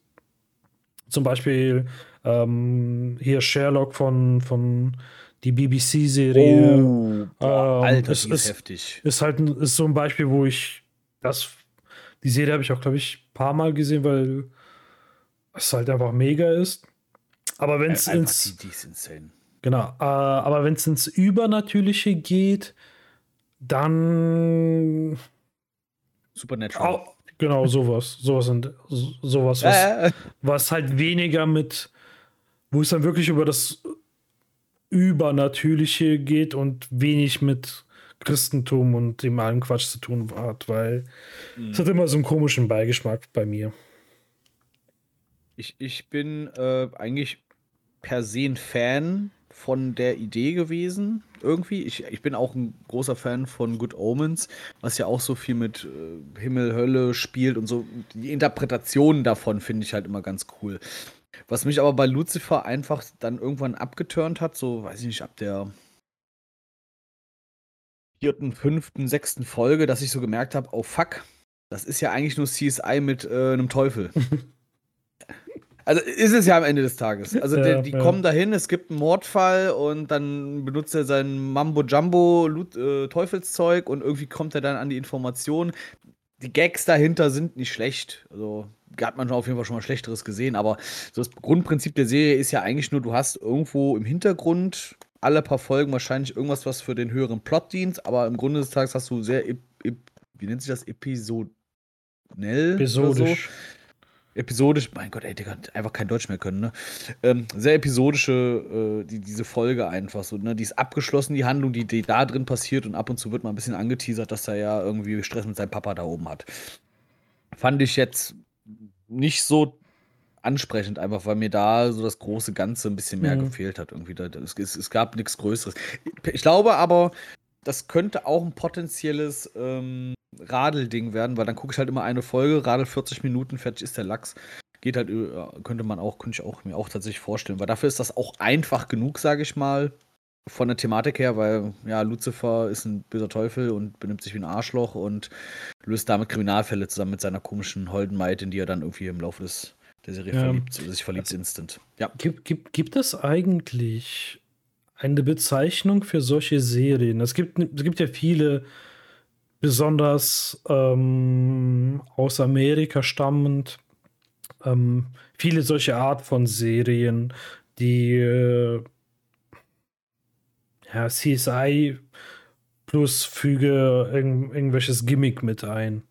Zum Beispiel ähm, hier Sherlock von, von die BBC-Serie. Oh, ähm, Alter, ist, ist, heftig. Ist halt ist so ein Beispiel, wo ich das, die Serie habe ich auch, glaube ich, ein paar Mal gesehen, weil es halt einfach mega ist. Aber wenn es ins. Die, die ist insane. Genau, äh, aber wenn es ins Übernatürliche geht, dann. Supernatural. Auch, genau, sowas. Sowas, und, sowas was, äh. was halt weniger mit. Wo es dann wirklich über das Übernatürliche geht und wenig mit Christentum und dem allen Quatsch zu tun hat, weil mhm. es hat immer so einen komischen Beigeschmack bei mir. Ich, ich bin äh, eigentlich per se ein Fan von der Idee gewesen, irgendwie. Ich, ich bin auch ein großer Fan von Good Omens, was ja auch so viel mit äh, Himmel, Hölle spielt und so. Die Interpretationen davon finde ich halt immer ganz cool. Was mich aber bei Lucifer einfach dann irgendwann abgeturnt hat, so weiß ich nicht, ab der vierten, fünften, sechsten Folge, dass ich so gemerkt habe, oh fuck, das ist ja eigentlich nur CSI mit äh, einem Teufel. [LAUGHS] Also ist es ja am Ende des Tages. Also ja, die, die ja. kommen dahin, es gibt einen Mordfall und dann benutzt er sein Mambo Jumbo äh, Teufelszeug und irgendwie kommt er dann an die Information. Die Gags dahinter sind nicht schlecht. Also hat man auf jeden Fall schon mal Schlechteres gesehen, aber so das Grundprinzip der Serie ist ja eigentlich nur, du hast irgendwo im Hintergrund alle paar Folgen wahrscheinlich irgendwas, was für den höheren Plot dient, aber im Grunde des Tages hast du sehr, wie nennt sich das, episodell? Episodisch. So episodisch, mein Gott, ey, Digga, einfach kein Deutsch mehr können, ne? Ähm, sehr episodische, äh, die, diese Folge einfach so, ne? Die ist abgeschlossen, die Handlung, die, die da drin passiert und ab und zu wird mal ein bisschen angeteasert, dass er ja irgendwie Stress mit seinem Papa da oben hat. Fand ich jetzt nicht so ansprechend, einfach weil mir da so das große Ganze ein bisschen mehr mhm. gefehlt hat. Irgendwie. Da, es, es, gab nichts Größeres. Ich glaube aber, das könnte auch ein potenzielles ähm, Radelding werden, weil dann gucke ich halt immer eine Folge, Radel 40 Minuten, fertig ist der Lachs. Geht halt, könnte man auch, könnte ich auch mir auch tatsächlich vorstellen, weil dafür ist das auch einfach genug, sage ich mal, von der Thematik her, weil ja, Lucifer ist ein böser Teufel und benimmt sich wie ein Arschloch und löst damit Kriminalfälle zusammen mit seiner komischen Holden Maid, in die er dann irgendwie im Laufe des, der Serie ja. verliebt, sich verliebt also, instant. Ja. Gibt, gibt, gibt es eigentlich eine Bezeichnung für solche Serien? Es gibt, es gibt ja viele besonders ähm, aus Amerika stammend. Ähm, viele solche Art von Serien, die äh, ja, CSI plus füge irgend, irgendwelches Gimmick mit ein.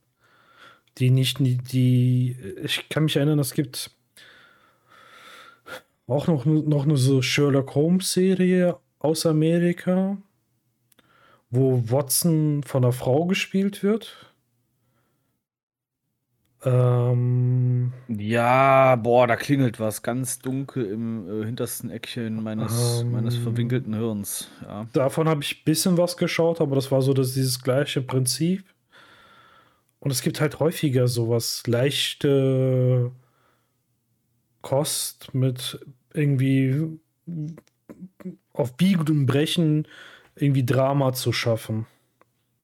Die nicht, die, ich kann mich erinnern, es gibt auch noch, noch eine so Sherlock Holmes Serie aus Amerika wo Watson von einer Frau gespielt wird. Ähm, ja, boah, da klingelt was ganz dunkel im äh, hintersten Eckchen meines, ähm, meines verwinkelten Hirns. Ja. Davon habe ich ein bisschen was geschaut, aber das war so dass dieses gleiche Prinzip. Und es gibt halt häufiger sowas, leichte Kost mit irgendwie auf Biegen und Brechen irgendwie Drama zu schaffen.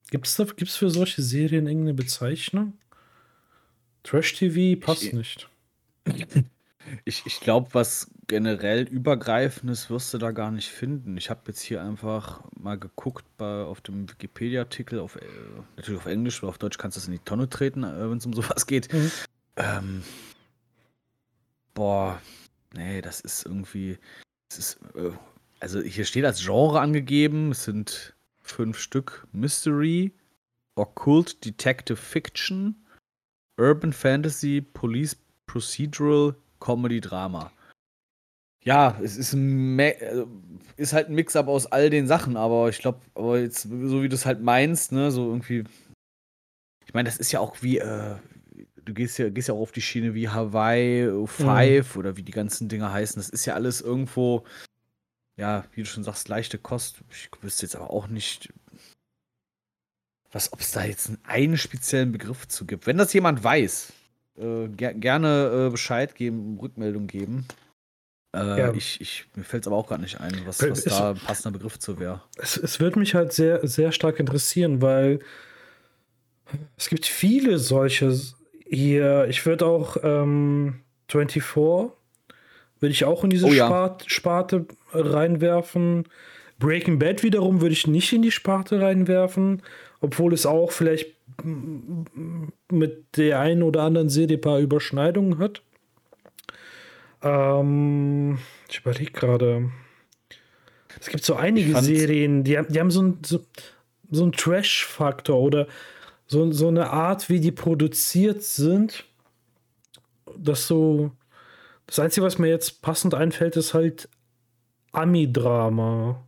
Gibt es gibt's für solche Serien irgendeine Bezeichnung? Trash-TV passt ich, nicht. [LAUGHS] Ich, ich glaube, was generell übergreifendes wirst du da gar nicht finden. Ich habe jetzt hier einfach mal geguckt bei, auf dem Wikipedia-Artikel, auf, äh, natürlich auf Englisch, weil auf Deutsch kannst du das in die Tonne treten, äh, wenn es um sowas geht. Mhm. Ähm, boah, nee, das ist irgendwie, das ist äh, also hier steht als Genre angegeben, es sind fünf Stück Mystery, Occult Detective Fiction, Urban Fantasy, Police Procedural, Comedy Drama. Ja, es ist, also, ist halt ein Mix-up aus all den Sachen, aber ich glaube, aber jetzt, so wie du es halt meinst, ne, so irgendwie. Ich meine, das ist ja auch wie, äh, du gehst ja, gehst ja auch auf die Schiene wie Hawaii 5 mhm. oder wie die ganzen Dinger heißen. Das ist ja alles irgendwo, ja, wie du schon sagst, leichte Kost. Ich wüsste jetzt aber auch nicht, was, ob es da jetzt einen speziellen Begriff zu gibt. Wenn das jemand weiß, äh, ger gerne äh, Bescheid geben, Rückmeldung geben. Äh, ja. ich, ich, mir fällt es aber auch gar nicht ein, was, was da ein passender Begriff zu wäre. Es, es würde mich halt sehr, sehr stark interessieren, weil es gibt viele solche hier. Ich würde auch ähm, 24 würde ich auch in diese oh, ja. Spart, Sparte reinwerfen. Breaking Bad wiederum würde ich nicht in die Sparte reinwerfen, obwohl es auch vielleicht mit der einen oder anderen Serie ein paar Überschneidungen hat. Ähm, ich überlege gerade. Es gibt so einige Serien, die, die haben so, ein, so, so einen Trash-Faktor oder so, so eine Art, wie die produziert sind. Das so. Das Einzige, was mir jetzt passend einfällt, ist halt Ami-Drama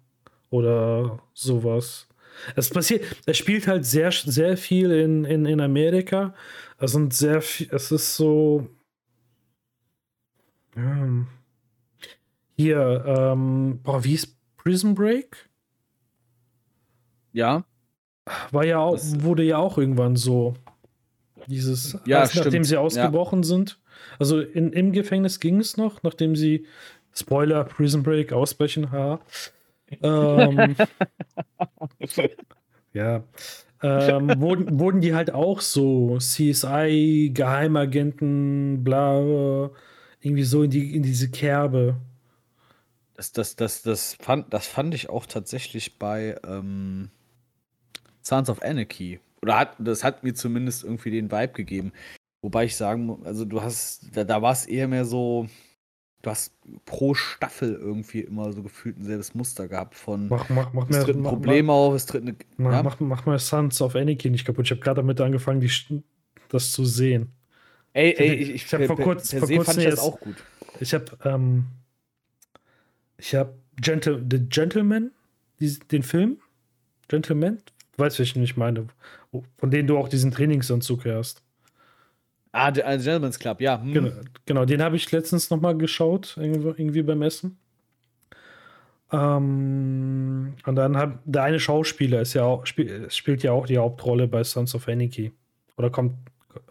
oder sowas. Es passiert, es spielt halt sehr, sehr viel in, in, in Amerika. Es sind sehr viel, es ist so. Ja. Hier, ähm, boah, wie ist Prison Break? Ja. War ja auch, das, wurde ja auch irgendwann so. Dieses, ja, als, nachdem sie ausgebrochen ja. sind. Also in, im Gefängnis ging es noch, nachdem sie, Spoiler, Prison Break, ausbrechen, ha. Ähm, [LAUGHS] ja. Ähm, wurden, wurden die halt auch so CSI, Geheimagenten, bla, irgendwie so in, die, in diese Kerbe. Das, das, das, das, fand, das fand ich auch tatsächlich bei ähm, Sons of Anarchy. Oder hat, das hat mir zumindest irgendwie den Vibe gegeben. Wobei ich sagen muss, also du hast, da, da war es eher mehr so, du hast pro Staffel irgendwie immer so gefühlt ein selbes Muster gehabt von mach, mach, mach es tritt ein Problem mach, auf, es tritt eine. Mach, ja? mach, mach mal Sons of Anarchy nicht kaputt. Ich habe gerade damit angefangen, die, das zu sehen. Ey, ey, ich, ich, ich habe vor, kurz, vor kurzem fand ich das auch gut. Ich habe ähm, ich habe Gentle, The Gentleman, die, den Film, Gentleman, weißt, welchen ich meine, von denen du auch diesen Trainingsanzug hast. Ah, der Gentleman's Club, ja. Hm. Genau, genau, den habe ich letztens noch mal geschaut, irgendwie, beim Essen. Ähm, und dann hat der eine Schauspieler ist ja auch, spiel, spielt ja auch die Hauptrolle bei Sons of Anarchy. Oder kommt,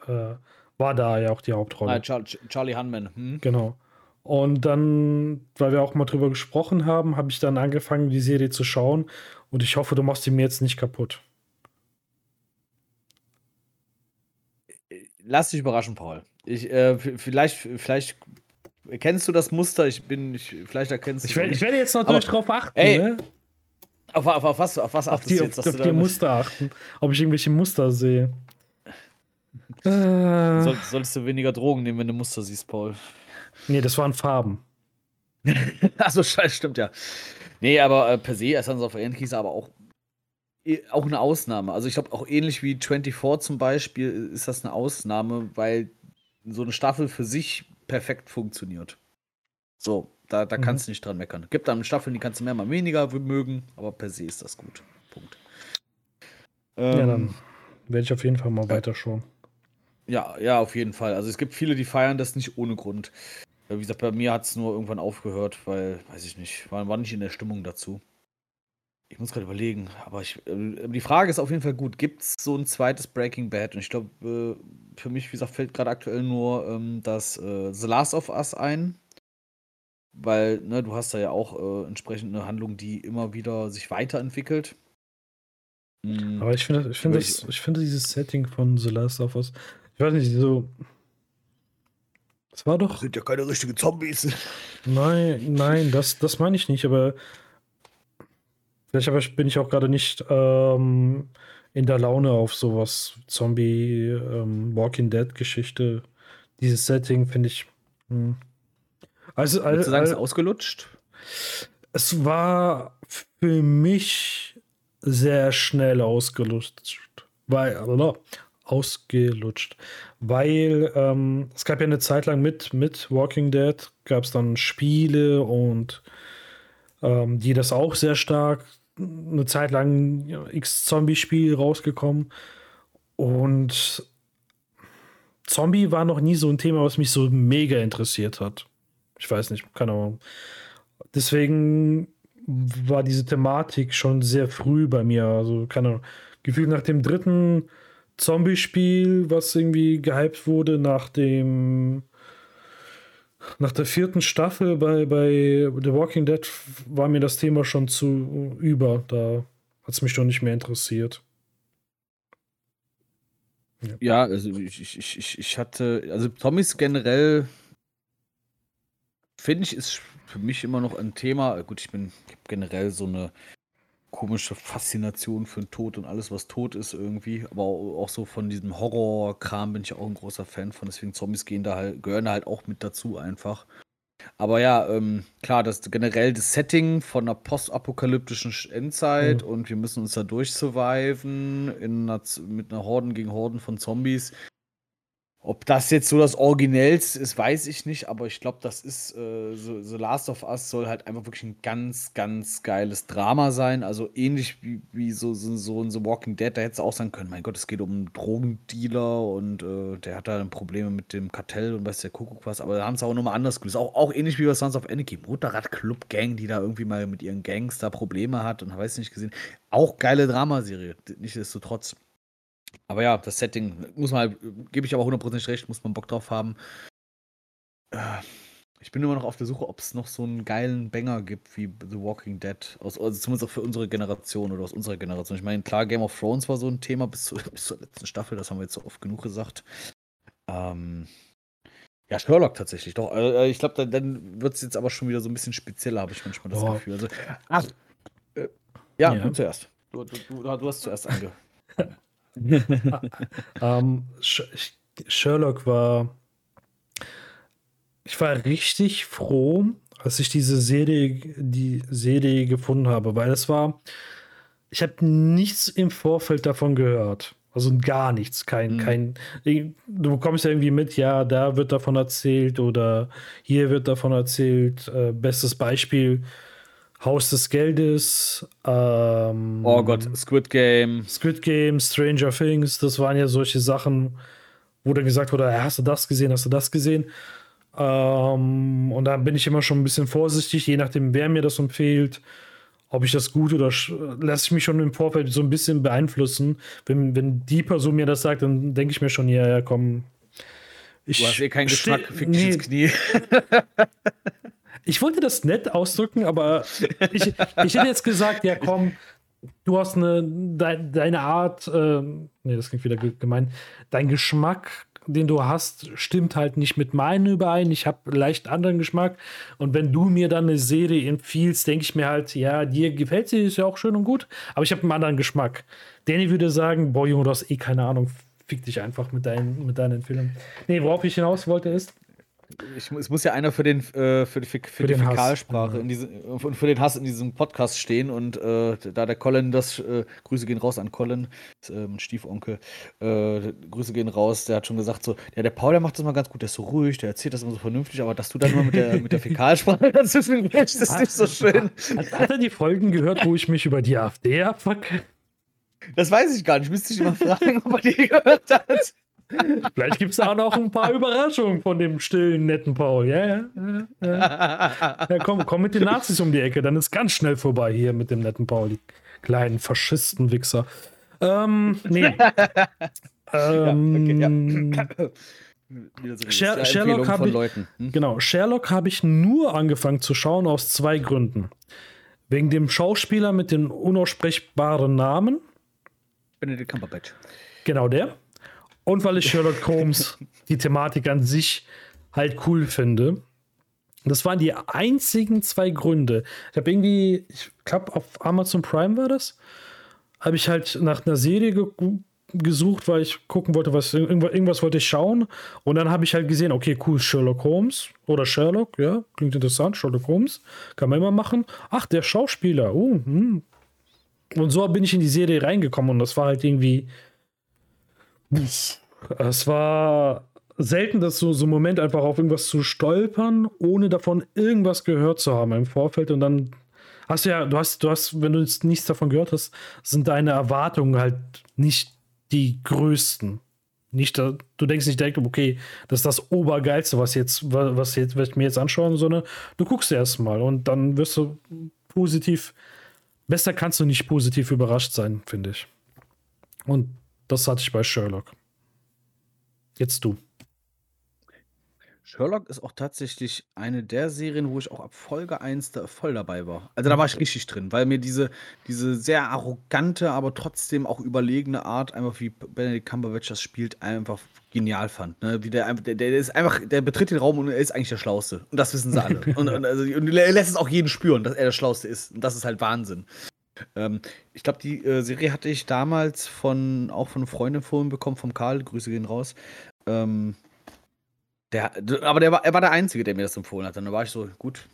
äh, war da ja auch die Hauptrolle. Ah, Charlie Hunman. Hm. Genau. Und dann, weil wir auch mal drüber gesprochen haben, habe ich dann angefangen, die Serie zu schauen. Und ich hoffe, du machst die mir jetzt nicht kaputt. Lass dich überraschen, Paul. Ich, äh, vielleicht, vielleicht kennst du das Muster. Ich bin, ich, vielleicht erkennst du ich, ich werde jetzt natürlich drauf achten. Ey, ne? auf, auf, auf, was, auf was achtest die, du jetzt? Auf, auf die Muster achten. Ob ich irgendwelche Muster sehe. [LAUGHS] Soll, solltest du weniger Drogen nehmen, wenn du Muster siehst, Paul. Nee, das waren Farben. [LAUGHS] Achso, scheiße, stimmt ja. Nee, aber äh, per se, Sons of Anarchy ist aber auch, äh, auch eine Ausnahme. Also ich glaube, auch ähnlich wie 24 zum Beispiel ist das eine Ausnahme, weil so eine Staffel für sich perfekt funktioniert. So, da, da mhm. kannst du nicht dran meckern. Gibt dann Staffeln, die kannst du mehr mal weniger mögen, aber per se ist das gut. Punkt. Ähm, ja, dann werde ich auf jeden Fall mal weiterschauen. Ja, ja, auf jeden Fall. Also es gibt viele, die feiern das nicht ohne Grund. Wie gesagt, bei mir hat es nur irgendwann aufgehört, weil, weiß ich nicht, war, war nicht in der Stimmung dazu. Ich muss gerade überlegen, aber ich, äh, die Frage ist auf jeden Fall gut. Gibt es so ein zweites Breaking Bad? Und ich glaube, äh, für mich, wie gesagt, fällt gerade aktuell nur ähm, das äh, The Last of Us ein. Weil, ne, du hast da ja auch äh, entsprechend eine Handlung, die immer wieder sich weiterentwickelt. Mhm. Aber ich finde, ich finde, ich finde dieses Setting von The Last of Us, ich weiß nicht, so. Es war doch. Das sind ja keine richtigen Zombies. Nein, nein, das, das meine ich nicht, aber. Vielleicht bin ich auch gerade nicht ähm, in der Laune auf sowas. Zombie, ähm, Walking Dead Geschichte. Dieses Setting finde ich. Hm. Also, also, du sagen, es ausgelutscht? Es war für mich sehr schnell ausgelutscht. Weil, also, ausgelutscht. Weil ähm, es gab ja eine Zeit lang mit, mit Walking Dead, gab es dann Spiele und ähm, die das auch sehr stark, eine Zeit lang ja, X-Zombie-Spiel rausgekommen. Und Zombie war noch nie so ein Thema, was mich so mega interessiert hat. Ich weiß nicht, keine Ahnung. Deswegen war diese Thematik schon sehr früh bei mir. Also, keine Ahnung. Gefühlt nach dem dritten Zombie-Spiel, was irgendwie gehypt wurde, nach dem. Nach der vierten Staffel bei, bei The Walking Dead war mir das Thema schon zu über. Da hat es mich schon nicht mehr interessiert. Ja, ja also ich, ich, ich, ich hatte, also Zombies generell finde ich, ist für mich immer noch ein Thema. Gut, ich bin ich generell so eine komische Faszination für den Tod und alles, was tot ist irgendwie. Aber auch so von diesem Horror-Kram bin ich auch ein großer Fan von. Deswegen Zombies gehen da halt, gehören da halt auch mit dazu einfach. Aber ja, ähm, klar, das generell das Setting von einer postapokalyptischen Endzeit mhm. und wir müssen uns da durchsurviven in einer, mit einer Horden gegen Horden von Zombies ob das jetzt so das Originellste ist, weiß ich nicht, aber ich glaube, das ist äh, so, so, Last of Us soll halt einfach wirklich ein ganz, ganz geiles Drama sein. Also ähnlich wie, wie so, so, so in The Walking Dead, da hätte es auch sagen können, mein Gott, es geht um einen Drogendealer und äh, der hat da dann Probleme mit dem Kartell und weiß der Kuckuck was, aber da haben sie auch nochmal anders gelöst. Auch, auch ähnlich wie bei Sons of Anarchy, Motorrad-Club-Gang, die da irgendwie mal mit ihren Gangs da Probleme hat und weiß nicht gesehen. Auch geile Dramaserie, nichtsdestotrotz. Aber ja, das Setting muss man halt, gebe ich aber hundertprozentig recht, muss man Bock drauf haben. Äh, ich bin immer noch auf der Suche, ob es noch so einen geilen Banger gibt wie The Walking Dead. Aus, also zumindest auch für unsere Generation oder aus unserer Generation. Ich meine, klar, Game of Thrones war so ein Thema bis, zu, [LAUGHS] bis zur letzten Staffel, das haben wir jetzt so oft genug gesagt. Ähm, ja, Sherlock tatsächlich, doch. Äh, ich glaube, dann, dann wird es jetzt aber schon wieder so ein bisschen spezieller, habe ich manchmal das oh. Gefühl. Also, ach, äh, ja, ja, du zuerst. Du, du, du, du hast zuerst ange. [LAUGHS] [LAUGHS] ähm, Sherlock war. Ich war richtig froh, als ich diese Serie, die Serie gefunden habe, weil es war. Ich habe nichts im Vorfeld davon gehört. Also gar nichts, kein, mhm. kein. Du bekommst ja irgendwie mit, ja, da wird davon erzählt oder hier wird davon erzählt. Äh, bestes Beispiel: Haus des Geldes. Ähm, oh Gott, Squid Game. Squid Game, Stranger Things, das waren ja solche Sachen, wo dann gesagt wurde, hast du das gesehen, hast du das gesehen? Ähm, und da bin ich immer schon ein bisschen vorsichtig, je nachdem, wer mir das empfiehlt, ob ich das gut oder lasse ich mich schon im Vorfeld so ein bisschen beeinflussen. Wenn, wenn die Person mir das sagt, dann denke ich mir schon, ja, ja, komm. Ich du hast eh keinen Geschmack, fick nee. ins Knie. [LAUGHS] Ich wollte das nett ausdrücken, aber ich, ich hätte jetzt gesagt, ja komm, du hast eine, de, deine Art, äh, nee, das klingt wieder gemein, dein Geschmack, den du hast, stimmt halt nicht mit meinem überein. Ich habe leicht anderen Geschmack. Und wenn du mir dann eine Serie empfiehlst, denke ich mir halt, ja, dir gefällt sie, ist ja auch schön und gut, aber ich habe einen anderen Geschmack. Danny würde sagen, boah, Junge, du hast eh keine Ahnung, fick dich einfach mit deinen, mit deinen Empfehlungen. Nee, worauf ich hinaus wollte ist, ich, es muss ja einer für, den, äh, für die, für, für die Fäkalsprache diese, und für den Hass in diesem Podcast stehen. Und äh, da der Colin das, äh, Grüße gehen raus an Colin, ist, ähm, Stiefonkel, äh, Grüße gehen raus, der hat schon gesagt, so, ja, der Paul, der macht das mal ganz gut, der ist so ruhig, der erzählt das immer so vernünftig, aber dass du dann immer mit der, mit der Fäkalsprache [LAUGHS] dazwischen das ist nicht so schön. Hat, hat er die Folgen gehört, wo ich mich über die AfD abfacke? Das weiß ich gar nicht. Müsste ich mal fragen, ob er die gehört hat. Vielleicht gibt es auch noch ein paar Überraschungen von dem stillen, netten Paul. Ja, ja, ja. ja komm, komm mit den Nazis um die Ecke, dann ist ganz schnell vorbei hier mit dem netten Paul, die kleinen Faschisten-Wichser. Ähm, nee. [LAUGHS] ähm, ja, okay, ja. Sher Sherlock habe ich, hm? genau, Sherlock habe ich nur angefangen zu schauen aus zwei Gründen. Wegen dem Schauspieler mit den unaussprechbaren Namen. Benedict Cumberbatch. Genau der. Und weil ich Sherlock Holmes, die Thematik an sich halt cool finde. Das waren die einzigen zwei Gründe. Ich habe irgendwie, ich glaube, auf Amazon Prime war das, habe ich halt nach einer Serie ge gesucht, weil ich gucken wollte, was irgendwas, wollte ich schauen. Und dann habe ich halt gesehen, okay, cool, Sherlock Holmes oder Sherlock, ja, klingt interessant, Sherlock Holmes, kann man immer machen. Ach, der Schauspieler, oh, hm. Und so bin ich in die Serie reingekommen und das war halt irgendwie es war selten, dass so, so ein Moment einfach auf irgendwas zu stolpern, ohne davon irgendwas gehört zu haben im Vorfeld und dann hast du ja, du hast, du hast, wenn du jetzt nichts davon gehört hast, sind deine Erwartungen halt nicht die größten. nicht, du denkst nicht direkt, okay, das ist das Obergeilste, was jetzt, was jetzt, was ich mir jetzt anschauen, sondern du guckst erst mal und dann wirst du positiv, besser kannst du nicht positiv überrascht sein, finde ich. Und das hatte ich bei Sherlock. Jetzt du. Sherlock ist auch tatsächlich eine der Serien, wo ich auch ab Folge 1 da voll dabei war. Also da war ich richtig drin, weil mir diese, diese sehr arrogante, aber trotzdem auch überlegene Art, einfach wie Benedict Cumberbatch das spielt, einfach genial fand. Ne? Wie der, der, der ist einfach, der betritt den Raum und er ist eigentlich der Schlauste. Und das wissen sie alle. [LAUGHS] und, und, also, und er lässt es auch jeden spüren, dass er der Schlauste ist. Und das ist halt Wahnsinn. Ähm, ich glaube, die äh, Serie hatte ich damals von auch von einer Freundin empfohlen bekommen, vom Karl, Grüße gehen raus. Ähm, der, aber der war, er war der Einzige, der mir das empfohlen hat. Und da war ich so, gut.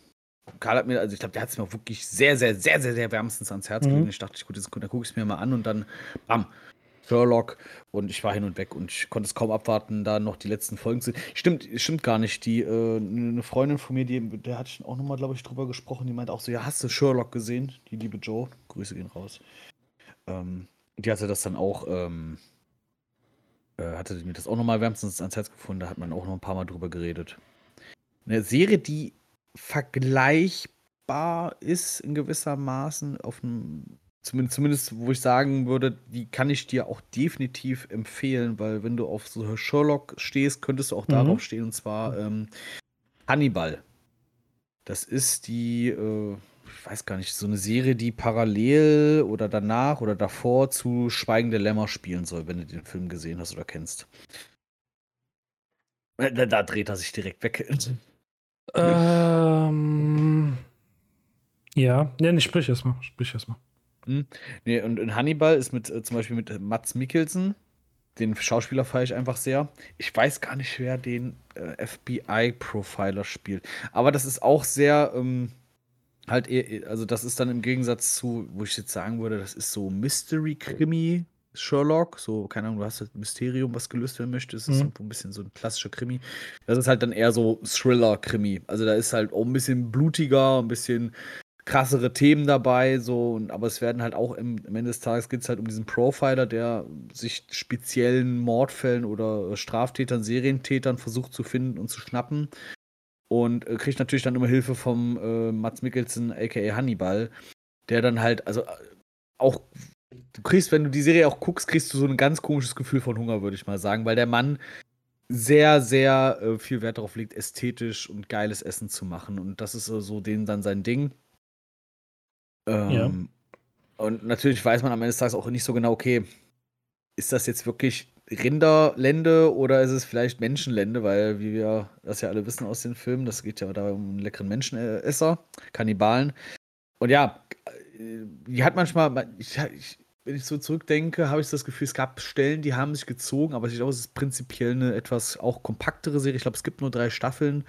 Karl hat mir, also ich glaube, der hat es mir wirklich sehr, sehr, sehr, sehr, sehr wärmstens ans Herz mhm. gelegt. Ich dachte, gut, da gucke ich es mir mal an und dann, bam, Sherlock und ich war hin und weg und ich konnte es kaum abwarten, da noch die letzten Folgen zu sehen. Stimmt, stimmt gar nicht. Die, äh, eine Freundin von mir, die, der hatte ich auch nochmal, glaube ich, drüber gesprochen, die meinte auch so, ja, hast du Sherlock gesehen? Die liebe Joe, Grüße gehen raus. Ähm, die hatte das dann auch, ähm, äh, hatte mir das auch nochmal wärmstens ans Herz gefunden. Da hat man auch noch ein paar Mal drüber geredet. Eine Serie, die vergleichbar ist in gewisser Maßen, auf einem, zumindest, zumindest wo ich sagen würde, die kann ich dir auch definitiv empfehlen, weil wenn du auf so Sherlock stehst, könntest du auch mhm. darauf stehen, und zwar ähm, Hannibal. Das ist die, äh, ich weiß gar nicht, so eine Serie, die parallel oder danach oder davor zu Schweigende Lämmer spielen soll, wenn du den Film gesehen hast oder kennst. Äh, da, da dreht er sich direkt weg. Ähm, ja, ja, nee, sprich erstmal. Sprich erstmal. Hm. Nee, und in Hannibal ist mit äh, zum Beispiel mit Mats Mikkelsen. Den Schauspieler feiere ich einfach sehr. Ich weiß gar nicht, wer den äh, FBI-Profiler spielt. Aber das ist auch sehr, ähm, halt, also das ist dann im Gegensatz zu, wo ich jetzt sagen würde, das ist so Mystery-Krimi, Sherlock, so, keine Ahnung, du hast das Mysterium, was gelöst werden möchte. Das ist mhm. ein bisschen so ein klassischer Krimi. Das ist halt dann eher so Thriller-Krimi. Also da ist halt auch ein bisschen blutiger, ein bisschen krassere Themen dabei, so, und, aber es werden halt auch im, am Ende des Tages geht es halt um diesen Profiler, der sich speziellen Mordfällen oder Straftätern, Serientätern versucht zu finden und zu schnappen und äh, kriegt natürlich dann immer Hilfe vom äh, Mats Mikkelsen, aka Hannibal, der dann halt, also äh, auch, du kriegst, wenn du die Serie auch guckst, kriegst du so ein ganz komisches Gefühl von Hunger, würde ich mal sagen, weil der Mann sehr, sehr äh, viel Wert darauf legt, ästhetisch und geiles Essen zu machen. Und das ist so denen dann sein Ding. Ähm, ja. Und natürlich weiß man am Ende des Tages auch nicht so genau, okay, ist das jetzt wirklich Rinderlände oder ist es vielleicht Menschenlände, weil, wie wir das ja alle wissen aus den Filmen, das geht ja da um einen leckeren Menschenesser, Kannibalen. Und ja, die hat manchmal, ich, ich, wenn ich so zurückdenke, habe ich das Gefühl, es gab Stellen, die haben sich gezogen, aber ich glaube, es ist prinzipiell eine etwas auch kompaktere Serie. Ich glaube, es gibt nur drei Staffeln.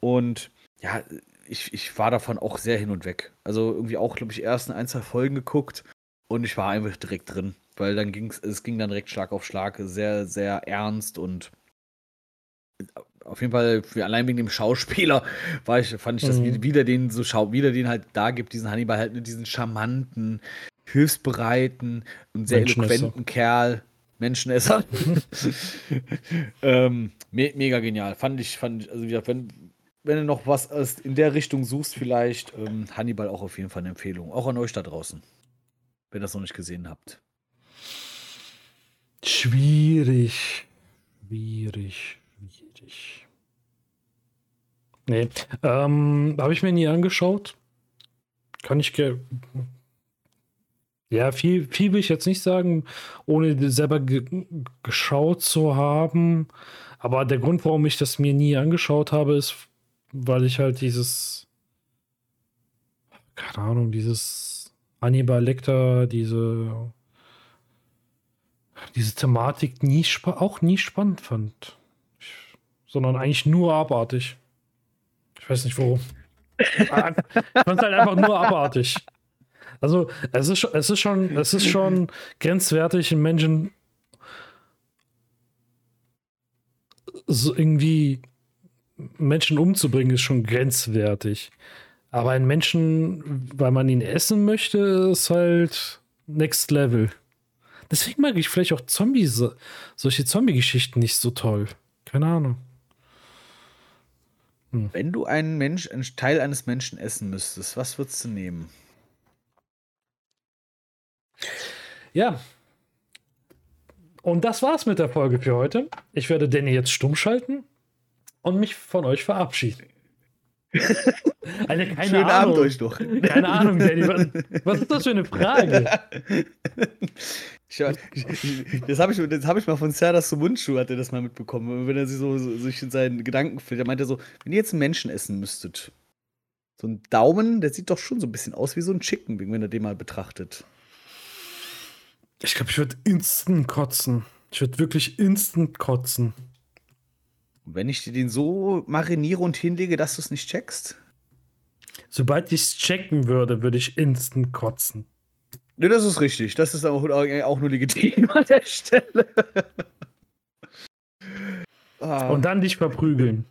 Und ja, ich, ich war davon auch sehr hin und weg. Also irgendwie auch, glaube ich, erst ein, zwei Folgen geguckt und ich war einfach direkt drin weil dann ging es ging dann direkt Schlag auf Schlag, sehr, sehr ernst und auf jeden Fall, allein wegen dem Schauspieler, [LAUGHS] war ich, fand ich das mhm. wieder den so schau, wieder den halt da gibt, diesen Hannibal halt mit diesen charmanten, hilfsbereiten und sehr eloquenten Kerl. Menschenesser. [LAUGHS] [LAUGHS] ähm, me mega genial. Fand ich, fand ich, also wie gesagt, wenn, wenn du noch was in der Richtung suchst, vielleicht ähm, Hannibal auch auf jeden Fall eine Empfehlung. Auch an euch da draußen. Wenn ihr das noch nicht gesehen habt. Schwierig. Schwierig. Schwierig. Nee. Ähm, Habe ich mir nie angeschaut. Kann ich. Ja, viel, viel will ich jetzt nicht sagen, ohne selber ge geschaut zu haben. Aber der Grund, warum ich das mir nie angeschaut habe, ist, weil ich halt dieses. Keine Ahnung, dieses Hannibal Lecter, diese diese Thematik nie auch nie spannend fand. Ich, sondern eigentlich nur abartig. Ich weiß nicht warum. ich fand es halt einfach nur abartig. Also es ist, es ist schon, es ist schon grenzwertig, einen Menschen so irgendwie Menschen umzubringen, ist schon grenzwertig. Aber einen Menschen, weil man ihn essen möchte, ist halt next level. Deswegen mag ich vielleicht auch Zombies, solche Zombie-Geschichten nicht so toll. Keine Ahnung. Hm. Wenn du einen Mensch, einen Teil eines Menschen essen müsstest, was würdest du nehmen? Ja. Und das war's mit der Folge für heute. Ich werde Danny jetzt stumm schalten und mich von euch verabschieden. [LAUGHS] Alter, keine Schönen Ahnung. Abend euch doch. Keine Ahnung, Danny. Was, was ist das für eine Frage? das habe ich, hab ich mal von Serdas zum Mundschuh, hat er das mal mitbekommen. Wenn er sich so, so sich in seinen Gedanken fühlt, er meinte so, wenn ihr jetzt einen Menschen essen müsstet, so ein Daumen, der sieht doch schon so ein bisschen aus wie so ein Chicken, wenn er den mal betrachtet. Ich glaube, ich würde instant kotzen. Ich würde wirklich instant kotzen. Und wenn ich dir den so mariniere und hinlege, dass du es nicht checkst? Sobald ich es checken würde, würde ich instant kotzen. Ne, das ist richtig. Das ist auch, auch nur legitim [LAUGHS] an der Stelle. ah. Und dann dich verprügeln.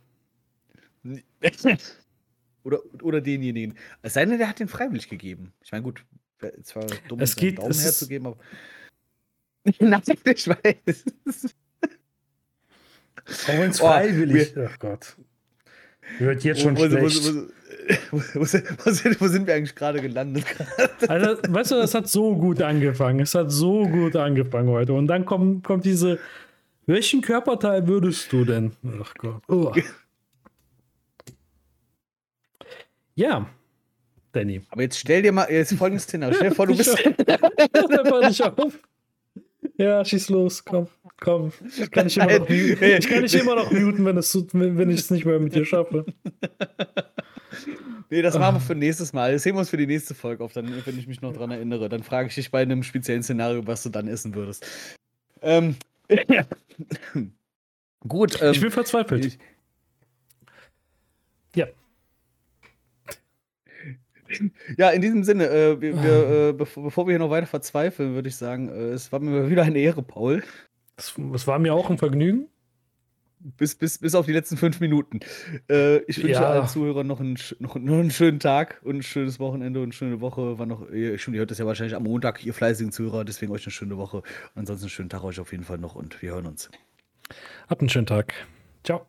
[LAUGHS] oder, oder denjenigen. Es sei denn, der hat den freiwillig gegeben. Ich meine, gut, zwar dumm, es geht, Daumen herzugeben, aber. [LAUGHS] Nein, ich weiß. Auch wenn es freiwillig. Oh, Ach Gott. Wird jetzt schon wo, schlecht. Wo, wo, wo, sind, wo, sind, wir eigentlich gerade gelandet? [LAUGHS] also, weißt du, es hat so gut angefangen. Es hat so gut angefangen heute. Und dann kommt, kommt diese. Welchen Körperteil würdest du denn? Ach Gott. Oh. Ja, Danny. Aber jetzt stell dir mal, jetzt folgendes Szenario. Stell dir vor, du [LAUGHS] bist. Ja, schieß los, komm, komm. Ich kann nicht immer noch, ich kann nicht immer noch muten, wenn, es, wenn ich es nicht mehr mit dir schaffe. Nee, das machen wir für nächstes Mal. Das sehen wir uns für die nächste Folge auf, dann, wenn ich mich noch dran erinnere. Dann frage ich dich bei einem speziellen Szenario, was du dann essen würdest. Ähm, ja. [LAUGHS] Gut. Ähm, ich bin verzweifelt. Ich, ja. [LAUGHS] Ja, in diesem Sinne, äh, wir, wir, ah. äh, bevor, bevor, wir hier noch weiter verzweifeln, würde ich sagen, äh, es war mir wieder eine Ehre, Paul. Es, war mir auch ein Vergnügen. Bis, bis, bis auf die letzten fünf Minuten. Äh, ich wünsche ja. allen Zuhörern noch einen, noch, noch einen schönen Tag und ein schönes Wochenende und eine schöne Woche. War noch, ihr, ihr hört das ja wahrscheinlich am Montag, ihr fleißigen Zuhörer. Deswegen euch eine schöne Woche. Ansonsten einen schönen Tag euch auf jeden Fall noch und wir hören uns. Habt einen schönen Tag. Ciao.